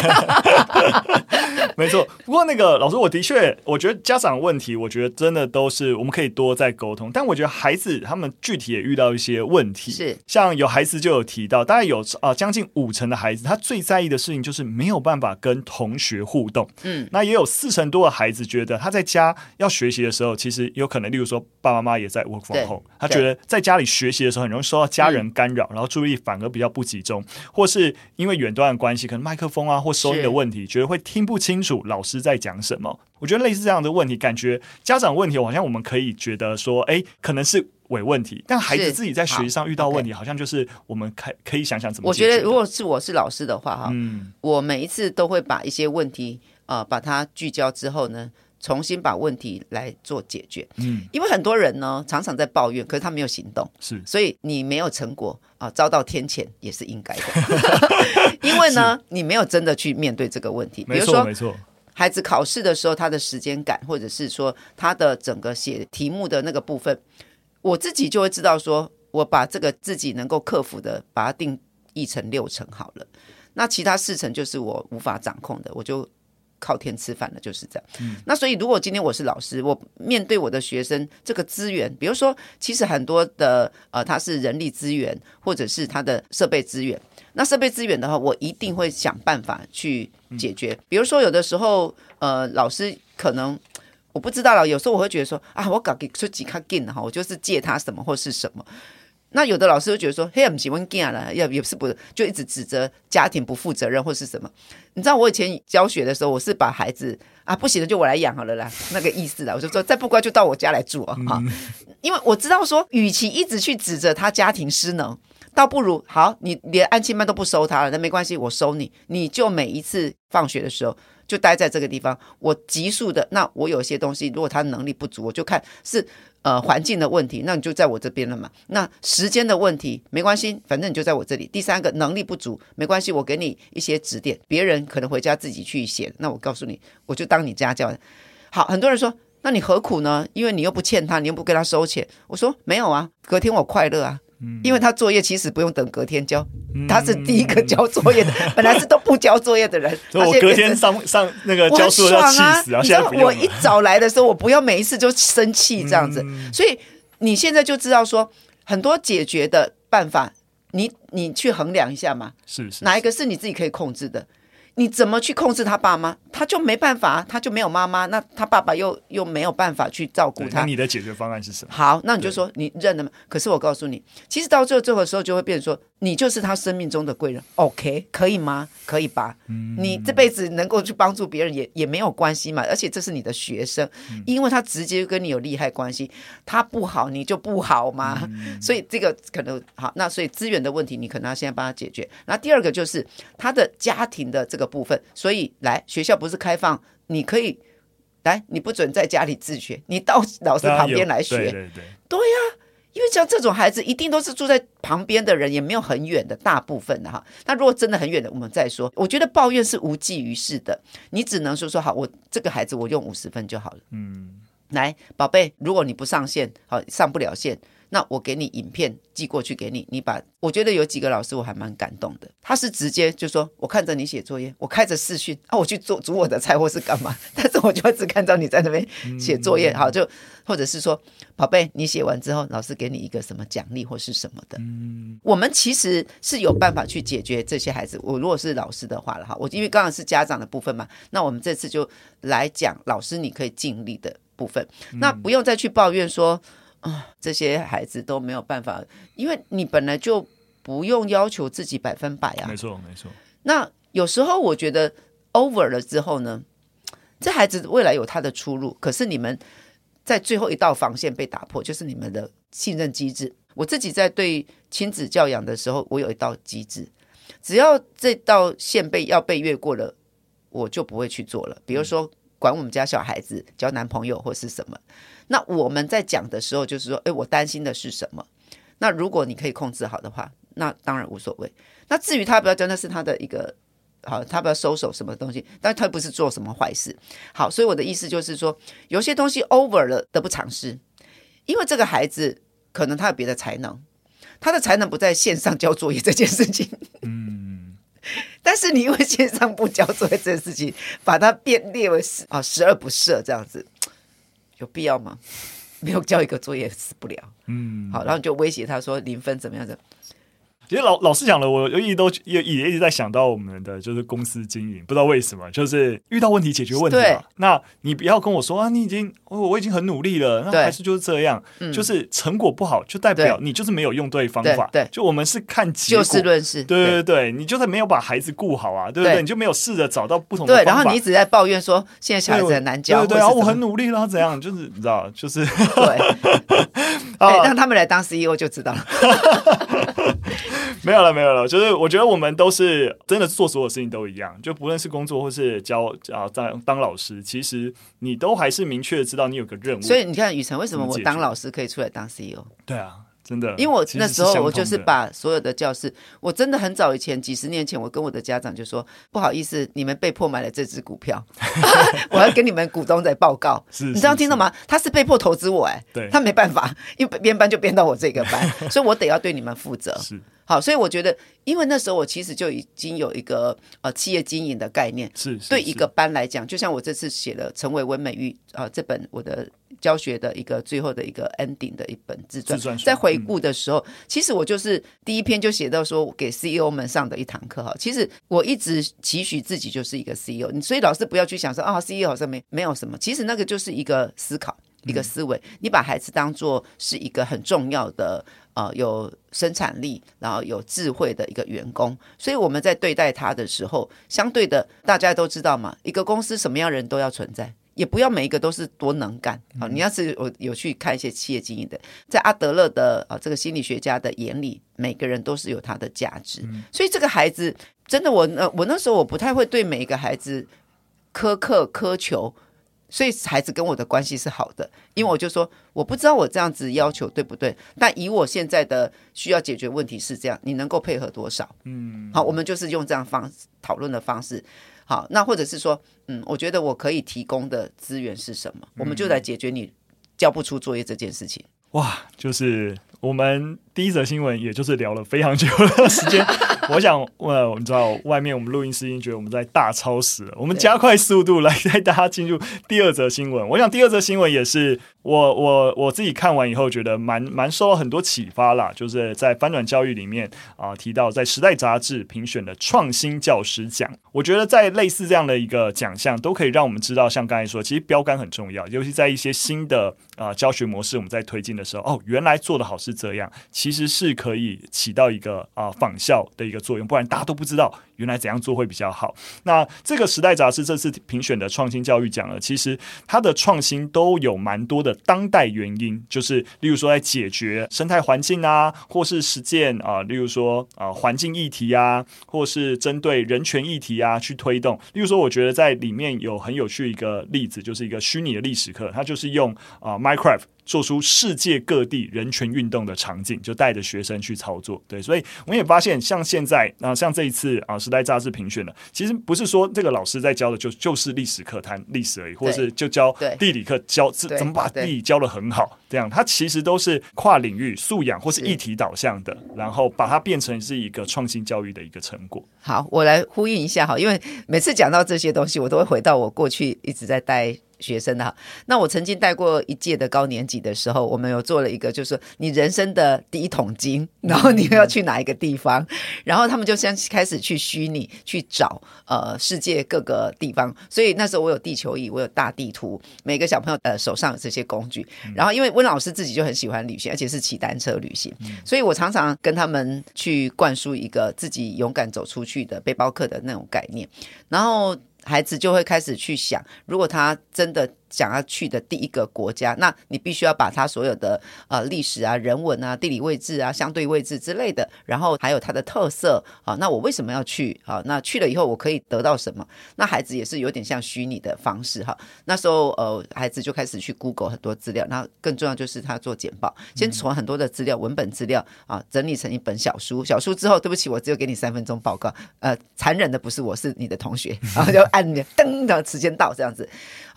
没错，不过那个老师，我的确，我觉得家长问题，我觉得真的都是我们可以多再沟通。但我觉得孩子他们具体也遇到一些问题，是。像有孩子就有提到，大概有啊将近五成的孩子，他最在意的事情就是没有办法跟同学互动。嗯，那也有四成多的孩子觉得他在家要学习的时候，其实有可能，例如说爸爸妈妈也在 work from home，他觉得在家里学习的时候很容易受到家人干扰，嗯、然后注意力反而比较不集中，或是因为远端的关系，可能麦克风啊或收音的问题，觉得会听不清楚老师在讲什么？我觉得类似这样的问题，感觉家长问题，好像我们可以觉得说，哎，可能是伪问题，但孩子自己在学习上遇到问题，好，好像就是我们可可以想想怎么。我觉得如果是我是老师的话，哈，嗯，我每一次都会把一些问题啊、呃，把它聚焦之后呢，重新把问题来做解决。嗯，因为很多人呢常常在抱怨，可是他没有行动，是，所以你没有成果啊，遭到天谴也是应该的。因为呢，你没有真的去面对这个问题。比如说，没错，孩子考试的时候，他的时间感，或者是说他的整个写题目的那个部分，我自己就会知道说，我把这个自己能够克服的，把它定义成六成好了。那其他四成就是我无法掌控的，我就。靠天吃饭了，就是这样。嗯、那所以，如果今天我是老师，我面对我的学生这个资源，比如说，其实很多的呃，他是人力资源，或者是他的设备资源。那设备资源的话，我一定会想办法去解决。嗯、比如说，有的时候呃，老师可能我不知道了，有时候我会觉得说啊，我搞给出几卡金哈，我就是借他什么或是什么。那有的老师就觉得说，嘿，不喜欢干了，也也是不就一直指责家庭不负责任或是什么？你知道我以前教学的时候，我是把孩子啊不行了就我来养好了啦，那个意思啦，我就说再不乖就到我家来住啊，哈，因为我知道说，与其一直去指责他家庭失能，倒不如好，你连安亲班都不收他了，那没关系，我收你，你就每一次放学的时候就待在这个地方，我急速的，那我有些东西，如果他能力不足，我就看是。呃，环境的问题，那你就在我这边了嘛。那时间的问题没关系，反正你就在我这里。第三个，能力不足没关系，我给你一些指点。别人可能回家自己去写，那我告诉你，我就当你家教。好，很多人说，那你何苦呢？因为你又不欠他，你又不给他收钱。我说没有啊，隔天我快乐啊。因为他作业其实不用等隔天交，他是第一个交作业的，本来是都不交作业的人。所以我隔天上上那个交作业要气死啊！你知道我一早来的时候，我不要每一次就生气这样子。所以你现在就知道说，很多解决的办法，你你去衡量一下嘛，是是哪一个是你自己可以控制的？你怎么去控制他爸妈？他就没办法，他就没有妈妈，那他爸爸又又没有办法去照顾他。那你的解决方案是什么？好，那你就说你认了吗？可是我告诉你，其实到最后最后的时候就会变成说。你就是他生命中的贵人，OK，可以吗？可以吧？嗯、你这辈子能够去帮助别人也也没有关系嘛。而且这是你的学生，嗯、因为他直接跟你有利害关系，他不好你就不好嘛。嗯、所以这个可能好，那所以资源的问题你可能要现在帮他解决。那第二个就是他的家庭的这个部分，所以来学校不是开放，你可以来，你不准在家里自学，你到老师旁边来学，对对对，对呀。因为像这种孩子，一定都是住在旁边的人，也没有很远的，大部分的哈。那如果真的很远的，我们再说。我觉得抱怨是无济于事的，你只能说说好，我这个孩子我用五十分就好了。嗯，来，宝贝，如果你不上线，好，上不了线。那我给你影片寄过去给你，你把我觉得有几个老师我还蛮感动的，他是直接就说，我看着你写作业，我开着视讯啊，我去做煮我的菜或是干嘛，但是我就只看到你在那边写作业，好，就或者是说，宝贝，你写完之后，老师给你一个什么奖励或是什么的，嗯，我们其实是有办法去解决这些孩子。我如果是老师的话了哈，我因为刚刚是家长的部分嘛，那我们这次就来讲老师你可以尽力的部分，那不用再去抱怨说。啊，这些孩子都没有办法，因为你本来就不用要求自己百分百啊。没错，没错。那有时候我觉得 over 了之后呢，这孩子未来有他的出路，可是你们在最后一道防线被打破，就是你们的信任机制。我自己在对亲子教养的时候，我有一道机制，只要这道线被要被越过了，我就不会去做了。比如说，管我们家小孩子交男朋友或是什么。那我们在讲的时候，就是说，哎，我担心的是什么？那如果你可以控制好的话，那当然无所谓。那至于他不要真的是他的一个好，他不要收手什么东西，但他不是做什么坏事。好，所以我的意思就是说，有些东西 over 了得不偿失，因为这个孩子可能他有别的才能，他的才能不在线上交作业这件事情。嗯，但是你因为线上不交作业这件事情，把它变列为十啊十恶不赦这样子。有必要吗？没有交一个作业死不了。嗯，好，然后就威胁他说零分怎么样的。其实老老师讲了，我一直都也也一直在想到我们的就是公司经营，不知道为什么，就是遇到问题解决问题嘛。那你不要跟我说啊，你已经我我已经很努力了，那还是就是这样，就是成果不好，就代表你就是没有用对方法。对，就我们是看结果，就事论事。对对对，你就是没有把孩子顾好啊，对不对？你就没有试着找到不同的方法。对，然后你一直在抱怨说现在小孩子很难教。对，对对，然后我很努力了，怎样？就是你知道，就是对。哎，让他们来当 CEO 就知道了。没有了，没有了。就是我觉得我们都是真的做所有事情都一样，就不论是工作或是教啊当当老师，其实你都还是明确的知道你有个任务。所以你看，雨辰为什么我当老师可以出来当 CEO？对啊。真的，因为我那时候我就是把所有的教室，我真的很早以前几十年前，我跟我的家长就说，不好意思，你们被迫买了这支股票，我要跟你们股东在报告。是，你知道听到吗？他是被迫投资我，哎，对，他没办法，因为编班就编到我这个班，所以我得要对你们负责。是。好，所以我觉得，因为那时候我其实就已经有一个呃企业经营的概念，是，是对一个班来讲，就像我这次写了《成为文美玉》啊、呃、这本我的教学的一个最后的一个 ending 的一本自传，在回顾的时候，嗯、其实我就是第一篇就写到说给 CEO 们上的一堂课哈。其实我一直期许自己就是一个 CEO，所以老师不要去想说啊 CEO 好像没没有什么，其实那个就是一个思考。一个思维，你把孩子当做是一个很重要的，呃，有生产力，然后有智慧的一个员工。所以我们在对待他的时候，相对的，大家都知道嘛，一个公司什么样人都要存在，也不要每一个都是多能干。啊，你要是有有去看一些企业经营的，在阿德勒的啊这个心理学家的眼里，每个人都是有他的价值。所以这个孩子真的，我呃我那时候我不太会对每一个孩子苛刻苛求。所以孩子跟我的关系是好的，因为我就说我不知道我这样子要求对不对，但以我现在的需要解决问题是这样，你能够配合多少？嗯，好，我们就是用这样方讨论的方式，好，那或者是说，嗯，我觉得我可以提供的资源是什么，我们就来解决你交不出作业这件事情。哇，就是我们第一则新闻，也就是聊了非常久的时间。我想，呃，我们知道外面我们录音师已经觉得我们在大超时了，我们加快速度来带大家进入第二则新闻。我想第二则新闻也是我我我自己看完以后觉得蛮蛮受到很多启发啦，就是在翻转教育里面啊、呃、提到在时代杂志评选的创新教师奖，我觉得在类似这样的一个奖项都可以让我们知道，像刚才说，其实标杆很重要，尤其在一些新的啊、呃、教学模式我们在推进的时候，哦，原来做的好是这样，其实是可以起到一个啊、呃、仿效的一个。作用，不然大家都不知道原来怎样做会比较好。那这个时代杂志这次评选的创新教育奖呢，其实它的创新都有蛮多的当代原因，就是例如说在解决生态环境啊，或是实践啊，例如说啊环境议题啊，或是针对人权议题啊去推动。例如说，我觉得在里面有很有趣一个例子，就是一个虚拟的历史课，它就是用啊 Minecraft。做出世界各地人权运动的场景，就带着学生去操作。对，所以我们也发现，像现在啊，像这一次啊，时代杂志评选的，其实不是说这个老师在教的就就是历史课谈历史而已，或者是就教地理课教怎么把地理教的很好，这样，它其实都是跨领域素养或是议题导向的，然后把它变成是一个创新教育的一个成果。好，我来呼应一下哈，因为每次讲到这些东西，我都会回到我过去一直在带。学生的哈，那我曾经带过一届的高年级的时候，我们有做了一个，就是说你人生的第一桶金，然后你要去哪一个地方，然后他们就先开始去虚拟去找呃世界各个地方，所以那时候我有地球仪，我有大地图，每个小朋友呃手上有这些工具，然后因为温老师自己就很喜欢旅行，而且是骑单车旅行，所以我常常跟他们去灌输一个自己勇敢走出去的背包客的那种概念，然后。孩子就会开始去想，如果他真的想要去的第一个国家，那你必须要把他所有的呃历史啊、人文啊、地理位置啊、相对位置之类的，然后还有它的特色啊，那我为什么要去啊？那去了以后我可以得到什么？那孩子也是有点像虚拟的方式哈。那时候呃，孩子就开始去 Google 很多资料，那更重要就是他做简报，先从很多的资料、文本资料啊整理成一本小书。小书之后，对不起，我只有给你三分钟报告。呃，残忍的不是我，是你的同学，然后就按噔的时间到这样子。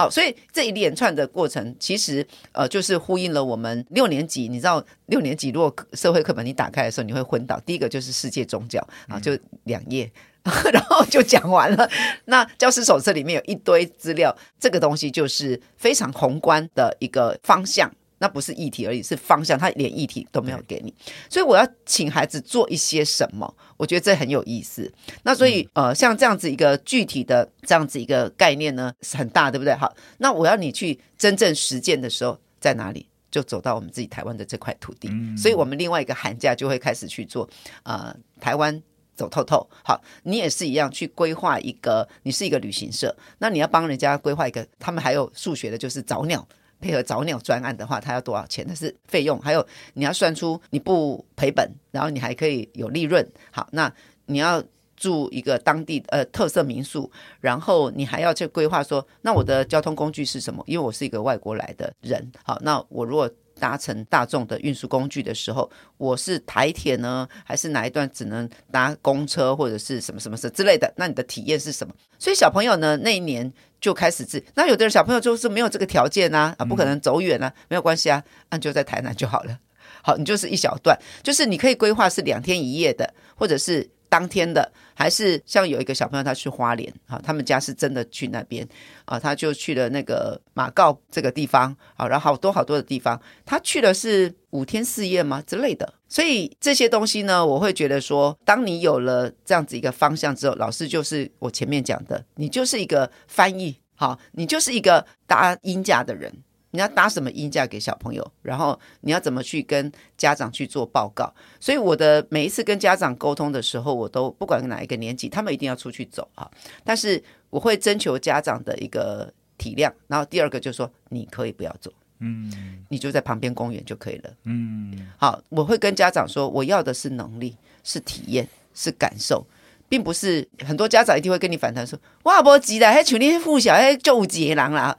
好，所以这。这一连串的过程，其实呃，就是呼应了我们六年级。你知道，六年级如果社会课本你打开的时候，你会昏倒。第一个就是世界宗教啊，就两页，然后就讲完了。那教师手册里面有一堆资料，这个东西就是非常宏观的一个方向。那不是议题而已，是方向。他连议题都没有给你，所以我要请孩子做一些什么？我觉得这很有意思。那所以呃，像这样子一个具体的这样子一个概念呢，是很大，对不对？好，那我要你去真正实践的时候在哪里？就走到我们自己台湾的这块土地。所以我们另外一个寒假就会开始去做呃台湾走透透。好，你也是一样去规划一个，你是一个旅行社，那你要帮人家规划一个，他们还有数学的，就是早鸟。配合早鸟专案的话，它要多少钱？那是费用，还有你要算出你不赔本，然后你还可以有利润。好，那你要住一个当地呃特色民宿，然后你还要去规划说，那我的交通工具是什么？因为我是一个外国来的人，好，那我如果搭乘大众的运输工具的时候，我是台铁呢，还是哪一段只能搭公车或者是什么什么什么之类的？那你的体验是什么？所以小朋友呢，那一年就开始治，那有的人小朋友就是没有这个条件啊，啊，不可能走远啊，没有关系啊，那就在台南就好了。好，你就是一小段，就是你可以规划是两天一夜的，或者是。当天的，还是像有一个小朋友，他去花莲啊，他们家是真的去那边啊，他就去了那个马告这个地方啊，然后好多好多的地方，他去的是五天四夜吗之类的？所以这些东西呢，我会觉得说，当你有了这样子一个方向之后，老师就是我前面讲的，你就是一个翻译，好，你就是一个搭音架的人。你要搭什么音架给小朋友，然后你要怎么去跟家长去做报告？所以我的每一次跟家长沟通的时候，我都不管哪一个年纪，他们一定要出去走啊。但是我会征求家长的一个体谅，然后第二个就是说，你可以不要走，嗯，你就在旁边公园就可以了，嗯。好，我会跟家长说，我要的是能力，是体验，是感受，并不是很多家长一定会跟你反弹说，哇，不急的，还求你附小，还就接人啦。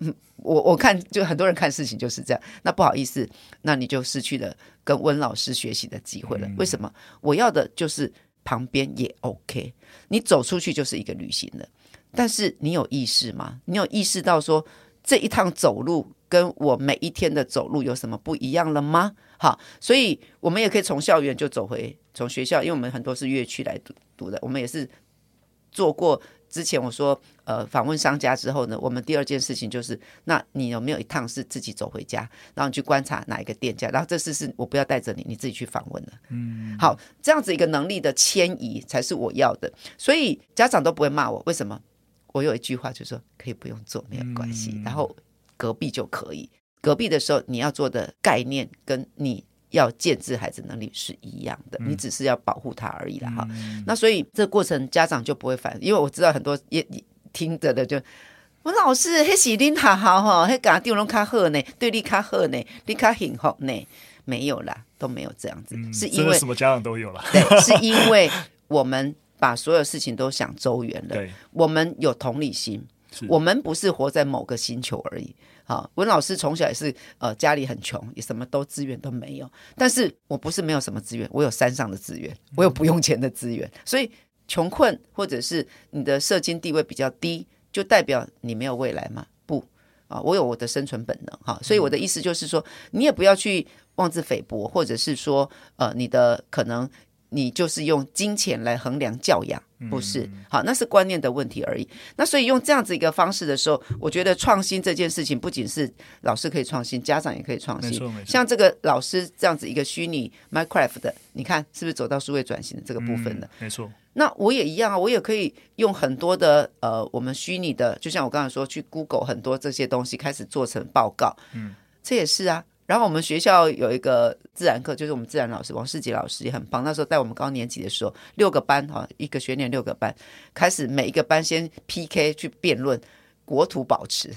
我我看就很多人看事情就是这样，那不好意思，那你就失去了跟温老师学习的机会了。为什么？我要的就是旁边也 OK，你走出去就是一个旅行了。但是你有意识吗？你有意识到说这一趟走路跟我每一天的走路有什么不一样了吗？好，所以我们也可以从校园就走回从学校，因为我们很多是乐区来读读的，我们也是做过。之前我说，呃，访问商家之后呢，我们第二件事情就是，那你有没有一趟是自己走回家，然后你去观察哪一个店家，然后这次是我不要带着你，你自己去访问了。嗯，好，这样子一个能力的迁移才是我要的，所以家长都不会骂我。为什么？我有一句话就是说，可以不用做，没有关系，然后隔壁就可以。隔壁的时候，你要做的概念跟你。要建制孩子能力是一样的，你只是要保护他而已啦哈。嗯、那所以这个过程家长就不会反，因为我知道很多也听着的就，我老师嘿是恁好好哈，嘿讲丢龙卡赫呢，对你卡赫呢，你卡幸福呢，没有啦，都没有这样子，嗯、是因为什么家长都有了，对，是 因为我们把所有事情都想周圆了，对。我们有同理心，是我们不是活在某个星球而已。好，文老师从小也是，呃，家里很穷，也什么都资源都没有。但是我不是没有什么资源，我有山上的资源，我有不用钱的资源。所以穷困或者是你的社经地位比较低，就代表你没有未来吗？不啊，我有我的生存本能。哈，所以我的意思就是说，你也不要去妄自菲薄，或者是说，呃，你的可能。你就是用金钱来衡量教养，不是？好，那是观念的问题而已。那所以用这样子一个方式的时候，我觉得创新这件事情不仅是老师可以创新，家长也可以创新。像这个老师这样子一个虚拟 Minecraft 的，你看是不是走到数位转型的这个部分了？没错。那我也一样啊，我也可以用很多的呃，我们虚拟的，就像我刚才说，去 Google 很多这些东西，开始做成报告。嗯，这也是啊。然后我们学校有一个自然课，就是我们自然老师王世杰老师也很棒。那时候带我们高年级的时候，六个班哈，一个学年六个班，开始每一个班先 PK 去辩论国土保持，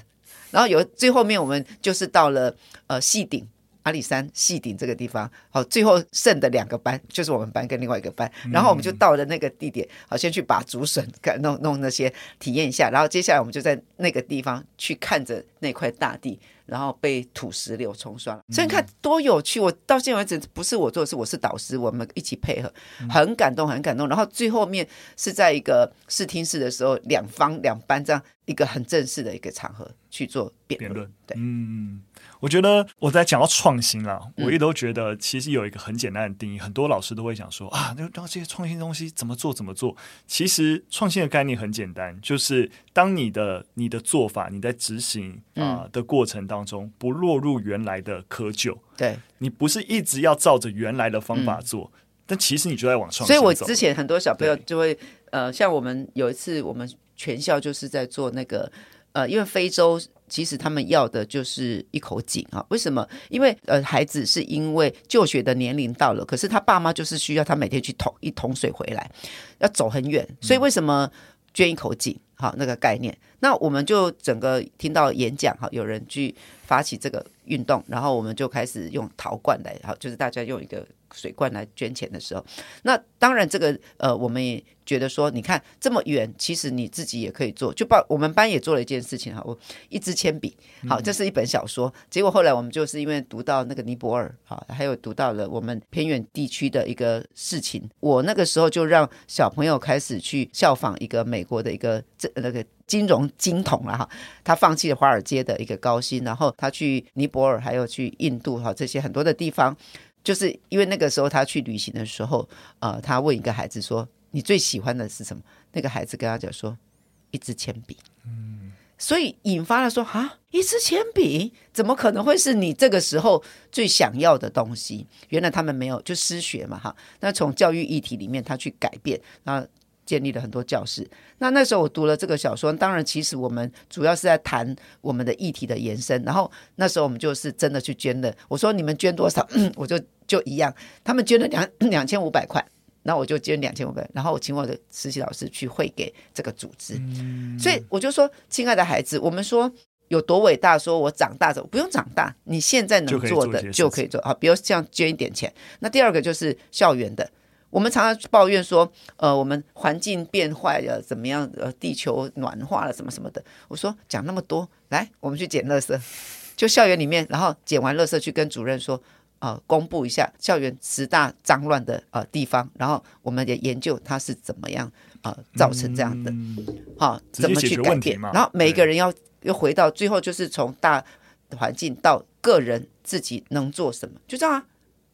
然后有最后面我们就是到了呃系顶阿里山戏顶这个地方，好，最后剩的两个班就是我们班跟另外一个班，然后我们就到了那个地点，好，先去把竹笋弄弄那些体验一下，然后接下来我们就在那个地方去看着那块大地。然后被土石流冲刷了，所以你看多有趣！我到现在为止不是我做的事，我是导师，我们一起配合，很感动，很感动。然后最后面是在一个视听室的时候，两方两班这样一个很正式的一个场合去做辩论。对，嗯。我觉得我在讲到创新啦，我一直都觉得其实有一个很简单的定义，很多老师都会讲说啊，那这些创新东西怎么做怎么做？其实创新的概念很简单，就是当你的你的做法你在执行啊、呃、的过程当中不落入原来的窠臼，对，你不是一直要照着原来的方法做，但其实你就在往创新。所以我之前很多小朋友就会呃，像我们有一次我们全校就是在做那个呃，因为非洲。其实他们要的就是一口井啊！为什么？因为呃，孩子是因为就学的年龄到了，可是他爸妈就是需要他每天去桶一桶水回来，要走很远。所以为什么捐一口井，好，那个概念。那我们就整个听到演讲，哈，有人去发起这个运动，然后我们就开始用陶罐来，好，就是大家用一个。水罐来捐钱的时候，那当然这个呃，我们也觉得说，你看这么远，其实你自己也可以做。就把我们班也做了一件事情哈，我一支铅笔，好，这是一本小说。结果后来我们就是因为读到那个尼泊尔，好，还有读到了我们偏远地区的一个事情，我那个时候就让小朋友开始去效仿一个美国的一个这那个金融金童了哈，他放弃了华尔街的一个高薪，然后他去尼泊尔，还有去印度哈这些很多的地方。就是因为那个时候他去旅行的时候，呃，他问一个孩子说：“你最喜欢的是什么？”那个孩子跟他讲说：“一支铅笔。”嗯，所以引发了说：“啊，一支铅笔怎么可能会是你这个时候最想要的东西？”原来他们没有就失学嘛，哈。那从教育议题里面他去改变，然后。建立了很多教室。那那时候我读了这个小说，当然其实我们主要是在谈我们的议题的延伸。然后那时候我们就是真的去捐的。我说你们捐多少，我就就一样。他们捐了两 两千五百块，那我就捐两千五百。然后我请我的实习老师去汇给这个组织。嗯。所以我就说，亲爱的孩子，我们说有多伟大，说我长大着不用长大，你现在能做的就可以做啊。比如像捐一点钱。那第二个就是校园的。我们常常抱怨说，呃，我们环境变坏了，怎么样？呃，地球暖化了，什么什么的。我说讲那么多，来，我们去捡垃圾，就校园里面，然后捡完垃圾去跟主任说，呃，公布一下校园十大脏乱的呃地方，然后我们也研究它是怎么样呃造成这样的，好、嗯哦，怎么去改变？然后每一个人要又回到最后，就是从大环境到个人自己能做什么，就这样啊。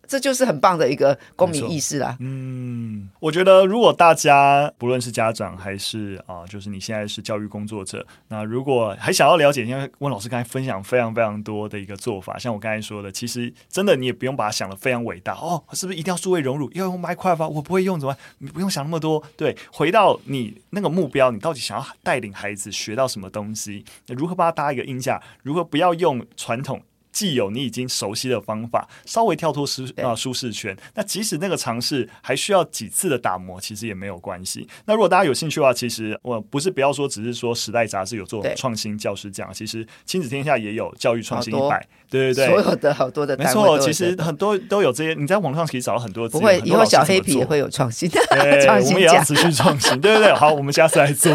这就是很棒的一个公民意识啦。嗯，我觉得如果大家不论是家长还是啊、呃，就是你现在是教育工作者，那如果还想要了解，因为温老师刚才分享非常非常多的一个做法，像我刚才说的，其实真的你也不用把它想的非常伟大哦，是不是一定要数位融入？要用 Minecraft 我不会用怎么办？你不用想那么多。对，回到你那个目标，你到底想要带领孩子学到什么东西？如何帮他搭一个音架？如何不要用传统？既有你已经熟悉的方法，稍微跳脱舒啊舒适圈，那即使那个尝试还需要几次的打磨，其实也没有关系。那如果大家有兴趣的话，其实我不是不要说，只是说时代杂志有做创新教师奖，其实亲子天下也有教育创新一百，对对对，所有的好多的没错，其实很多都有这些，你在网上可以找到很多。不会，以后小黑皮也会有创新的，创新我们也要持续创新，对对对。好，我们下次来做。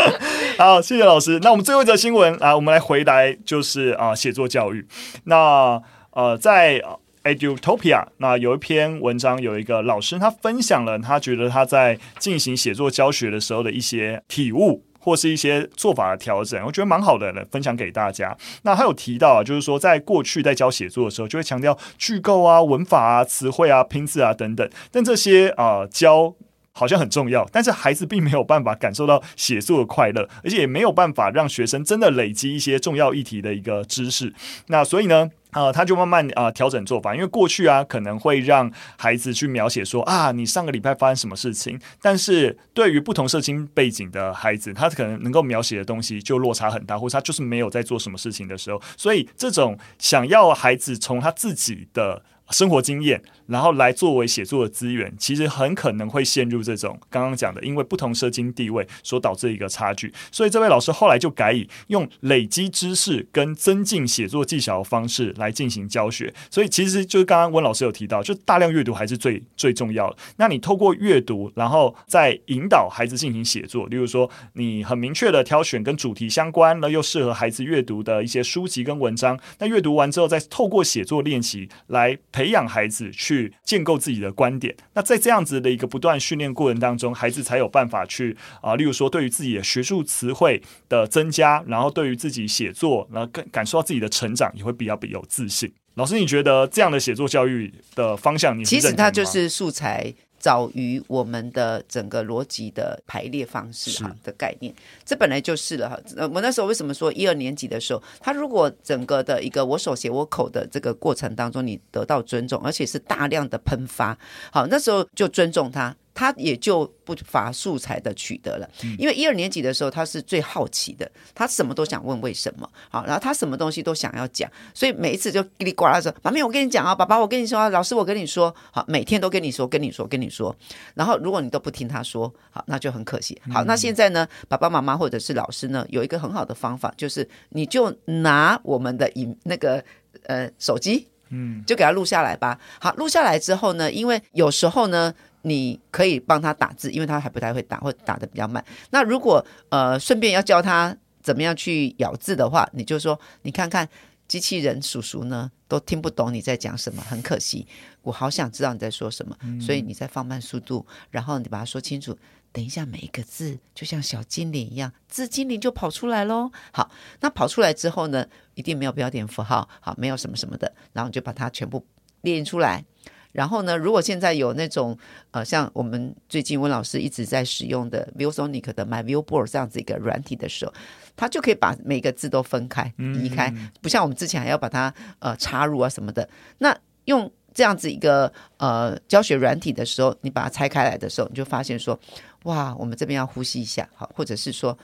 好，谢谢老师。那我们最后一则新闻啊，我们来回答就是啊，写作教育。那呃，在 Edutopia 那有一篇文章，有一个老师他分享了他觉得他在进行写作教学的时候的一些体悟，或是一些做法的调整，我觉得蛮好的，分享给大家。那他有提到啊，就是说在过去在教写作的时候，就会强调句构啊、文法啊、词汇啊、拼字啊等等，但这些啊、教。好像很重要，但是孩子并没有办法感受到写作的快乐，而且也没有办法让学生真的累积一些重要议题的一个知识。那所以呢，呃，他就慢慢啊、调整做法，因为过去啊可能会让孩子去描写说啊，你上个礼拜发生什么事情，但是对于不同社经背景的孩子，他可能能够描写的东西就落差很大，或者他就是没有在做什么事情的时候，所以这种想要孩子从他自己的生活经验，然后来作为写作的资源，其实很可能会陷入这种刚刚讲的，因为不同社经地位所导致的一个差距。所以这位老师后来就改以用累积知识跟增进写作技巧的方式来进行教学。所以其实就是刚刚温老师有提到，就大量阅读还是最最重要的。那你透过阅读，然后再引导孩子进行写作，例如说你很明确的挑选跟主题相关，那又适合孩子阅读的一些书籍跟文章。那阅读完之后，再透过写作练习来。培养孩子去建构自己的观点，那在这样子的一个不断训练过程当中，孩子才有办法去啊、例如说对于自己的学术词汇的增加，然后对于自己写作，然后感感受到自己的成长，也会比较比有自信。老师，你觉得这样的写作教育的方向你，你其实它就是素材。早于我们的整个逻辑的排列方式哈的概念，这本来就是了哈。我那时候为什么说一二年级的时候，他如果整个的一个我手写我口的这个过程当中，你得到尊重，而且是大量的喷发，好，那时候就尊重他。他也就不乏素材的取得了。因为一二年级的时候，他是最好奇的，他什么都想问为什么，好，然后他什么东西都想要讲，所以每一次就叽里呱啦说：“妈咪，我跟你讲啊，爸爸，我跟你说啊，老师，我跟你说，好，每天都跟你说，跟你说，跟你说。然后如果你都不听他说，好，那就很可惜。好，那现在呢，爸爸妈妈或者是老师呢，有一个很好的方法，就是你就拿我们的影那个呃手机。”嗯，就给他录下来吧。好，录下来之后呢，因为有时候呢，你可以帮他打字，因为他还不太会打，或打的比较慢。那如果呃顺便要教他怎么样去咬字的话，你就说，你看看机器人叔叔呢都听不懂你在讲什么，很可惜，我好想知道你在说什么，所以你再放慢速度，然后你把它说清楚。等一下，每一个字就像小精灵一样，字精灵就跑出来喽。好，那跑出来之后呢，一定没有标点符号，好，没有什么什么的，然后你就把它全部列出来。然后呢，如果现在有那种呃，像我们最近温老师一直在使用的 ViewSonic 的 My Viewboard 这样子一个软体的时候，它就可以把每个字都分开移开，不像我们之前还要把它呃插入啊什么的。那用这样子一个呃教学软体的时候，你把它拆开来的时候，你就发现说，哇，我们这边要呼吸一下，好，或者是说，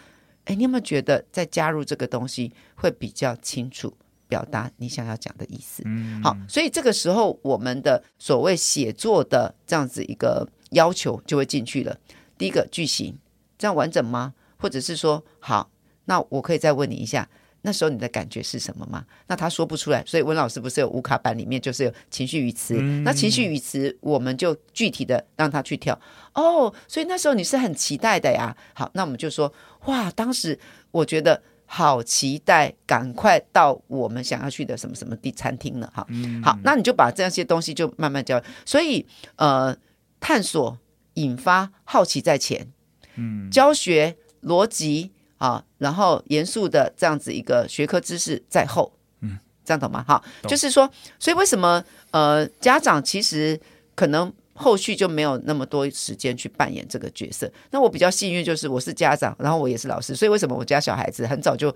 哎，你有没有觉得再加入这个东西会比较清楚表达你想要讲的意思？嗯，好，所以这个时候我们的所谓写作的这样子一个要求就会进去了。第一个句型这样完整吗？或者是说，好，那我可以再问你一下。那时候你的感觉是什么吗？那他说不出来，所以温老师不是有无卡版里面就是有情绪语词，嗯、那情绪语词我们就具体的让他去跳哦。所以那时候你是很期待的呀。好，那我们就说哇，当时我觉得好期待，赶快到我们想要去的什么什么地餐厅了。哈，嗯、好，那你就把这些东西就慢慢教。所以呃，探索、引发、好奇在前，嗯，教学逻辑。啊，然后严肃的这样子一个学科知识在后，嗯，这样懂吗？好，就是说，所以为什么呃，家长其实可能后续就没有那么多时间去扮演这个角色？那我比较幸运，就是我是家长，然后我也是老师，所以为什么我家小孩子很早就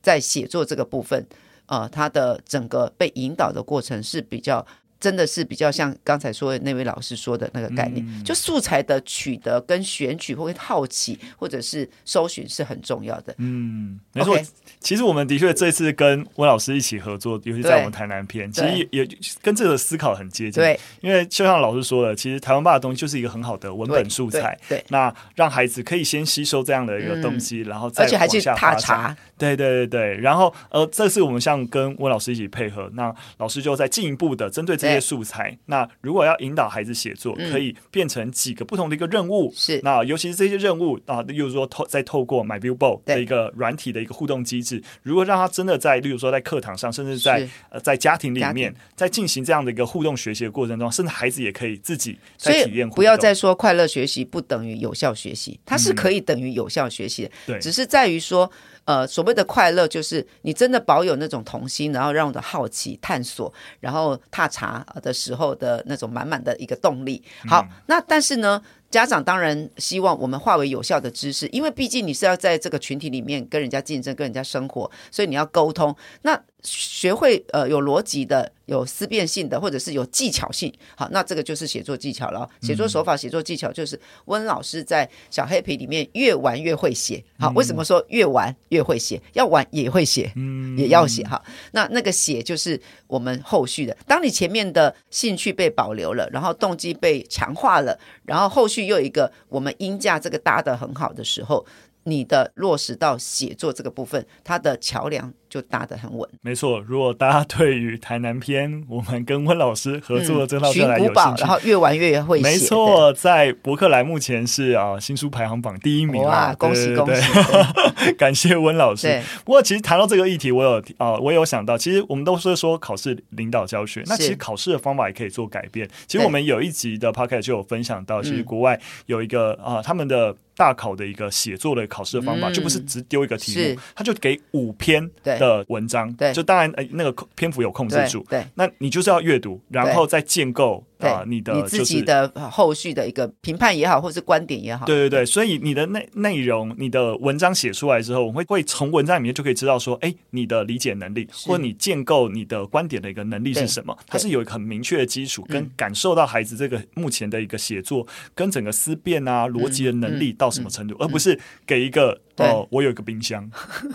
在写作这个部分，呃，他的整个被引导的过程是比较。真的是比较像刚才说的那位老师说的那个概念，嗯、就素材的取得跟选取，或者好奇，或者是搜寻是很重要的。嗯，没错。其实我们的确这次跟温老师一起合作，尤其在我们台南篇，其实也，也跟这个思考很接近。对，因为就像老师说的，其实台湾爸的东西就是一个很好的文本素材。对，对对，那让孩子可以先吸收这样的一个东西，嗯、然后再往下踏查。对对对对，然后呃，这次我们像跟温老师一起配合，那老师就在进一步的针对这些素材，那如果要引导孩子写作，可以变成几个不同的一个任务。是、嗯，那尤其是这些任务啊，例如说透再透过 My Viewboard 的一个软体的一个互动机制，如果让他真的在，例如说在课堂上，甚至在呃在家庭里面，在进行这样的一个互动学习的过程中，甚至孩子也可以自己在体验。不要再说快乐学习不等于有效学习，它是可以等于有效学习的，对、嗯，只是在于说。呃，所谓的快乐就是你真的保有那种童心，然后让我的好奇探索，然后踏查的时候的那种满满的一个动力。好，嗯、那但是呢，家长当然希望我们化为有效的知识，因为毕竟你是要在这个群体里面跟人家竞争、跟人家生活，所以你要沟通。那学会呃有逻辑的、有思辨性的，或者是有技巧性，好，那这个就是写作技巧了。写作手法、写作技巧，就是温老师在小黑皮里面越玩越会写。好，为什么说越玩越会写？要玩也会写，嗯，也要写。哈，那那个写就是我们后续的。当你前面的兴趣被保留了，然后动机被强化了，然后后续又有一个我们音架这个搭得很好的时候，你的落实到写作这个部分，它的桥梁。就搭得很稳，没错。如果大家对于台南篇，我们跟温老师合作的这套书来有兴趣，然后越玩越会写。没错，在博客来目前是啊新书排行榜第一名哇！恭喜恭喜！感谢温老师。不过其实谈到这个议题，我有啊，我有想到，其实我们都是说考试领导教学，那其实考试的方法也可以做改变。其实我们有一集的 podcast 就有分享到，其实国外有一个啊，他们的大考的一个写作的考试的方法，就不是只丢一个题目，他就给五篇。的文章，对，就当然，呃，那个篇幅有控制住，对，那你就是要阅读，然后再建构啊，你的、就是、你自己的后续的一个评判也好，或是观点也好。对对对，所以你的内内容，你的文章写出来之后，我会会从文章里面就可以知道说，哎，你的理解能力，或者你建构你的观点的一个能力是什么？它是有一个很明确的基础，跟感受到孩子这个目前的一个写作跟整个思辨啊、逻辑的能力到什么程度，而不是给一个。哦，我有一个冰箱，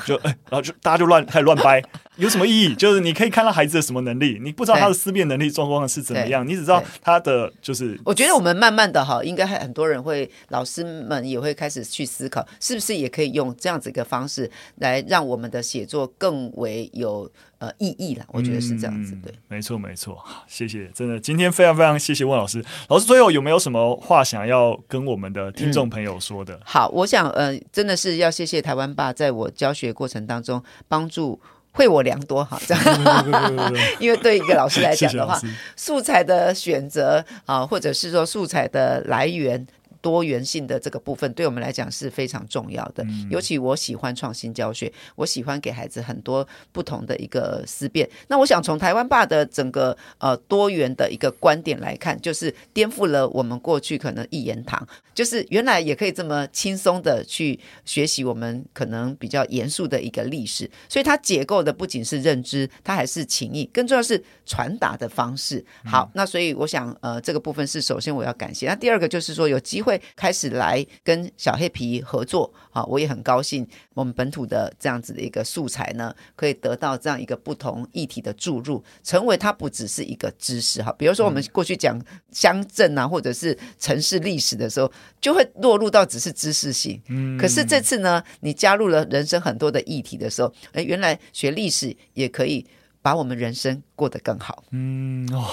就哎，然后就大家就乱开始乱掰，有什么意义？就是你可以看到孩子的什么能力，你不知道他的思辨能力状况是怎么样，你只知道他的就是。我觉得我们慢慢的哈，应该很多人会，老师们也会开始去思考，是不是也可以用这样子一个方式来让我们的写作更为有。呃，意义了，我觉得是这样子，对，嗯、没错，没错，谢谢，真的，今天非常非常谢谢温老师，老师最后有没有什么话想要跟我们的听众朋友说的？嗯、好，我想，呃，真的是要谢谢台湾爸，在我教学过程当中帮助惠我良多哈，这样，因为对一个老师来讲的话，素材的选择啊，或者是说素材的来源。多元性的这个部分对我们来讲是非常重要的，尤其我喜欢创新教学，我喜欢给孩子很多不同的一个思辨。那我想从台湾爸的整个呃多元的一个观点来看，就是颠覆了我们过去可能一言堂，就是原来也可以这么轻松的去学习我们可能比较严肃的一个历史。所以它解构的不仅是认知，它还是情谊，更重要是传达的方式。好，那所以我想呃这个部分是首先我要感谢。那第二个就是说有机会。开始来跟小黑皮合作啊，我也很高兴，我们本土的这样子的一个素材呢，可以得到这样一个不同议题的注入，成为它不只是一个知识哈。比如说我们过去讲乡镇啊，或者是城市历史的时候，就会落入到只是知识性。嗯，可是这次呢，你加入了人生很多的议题的时候，哎，原来学历史也可以把我们人生过得更好。嗯哦。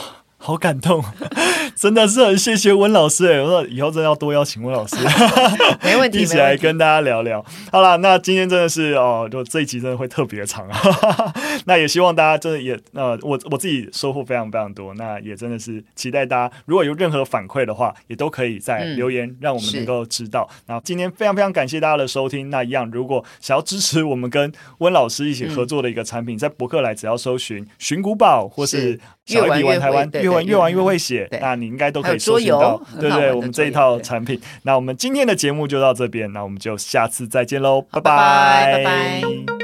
好感动，真的是很谢谢温老师哎！我说以后真的要多邀请温老师，没问题，一起来跟大家聊聊。好了，那今天真的是哦，就这一集真的会特别长啊。那也希望大家真的也呃，我我自己收获非常非常多。那也真的是期待大家如果有任何反馈的话，也都可以在留言让我们能够知道。那、嗯、今天非常非常感谢大家的收听。那一样，如果想要支持我们跟温老师一起合作的一个产品，嗯、在博客来只要搜寻“寻古堡”或是。小黑皮玩台湾，越玩越玩越会写，那你应该都可以搜寻到，对不对？我们这一套产品。那我们今天的节目就到这边，那我们就下次再见喽，拜拜，拜拜。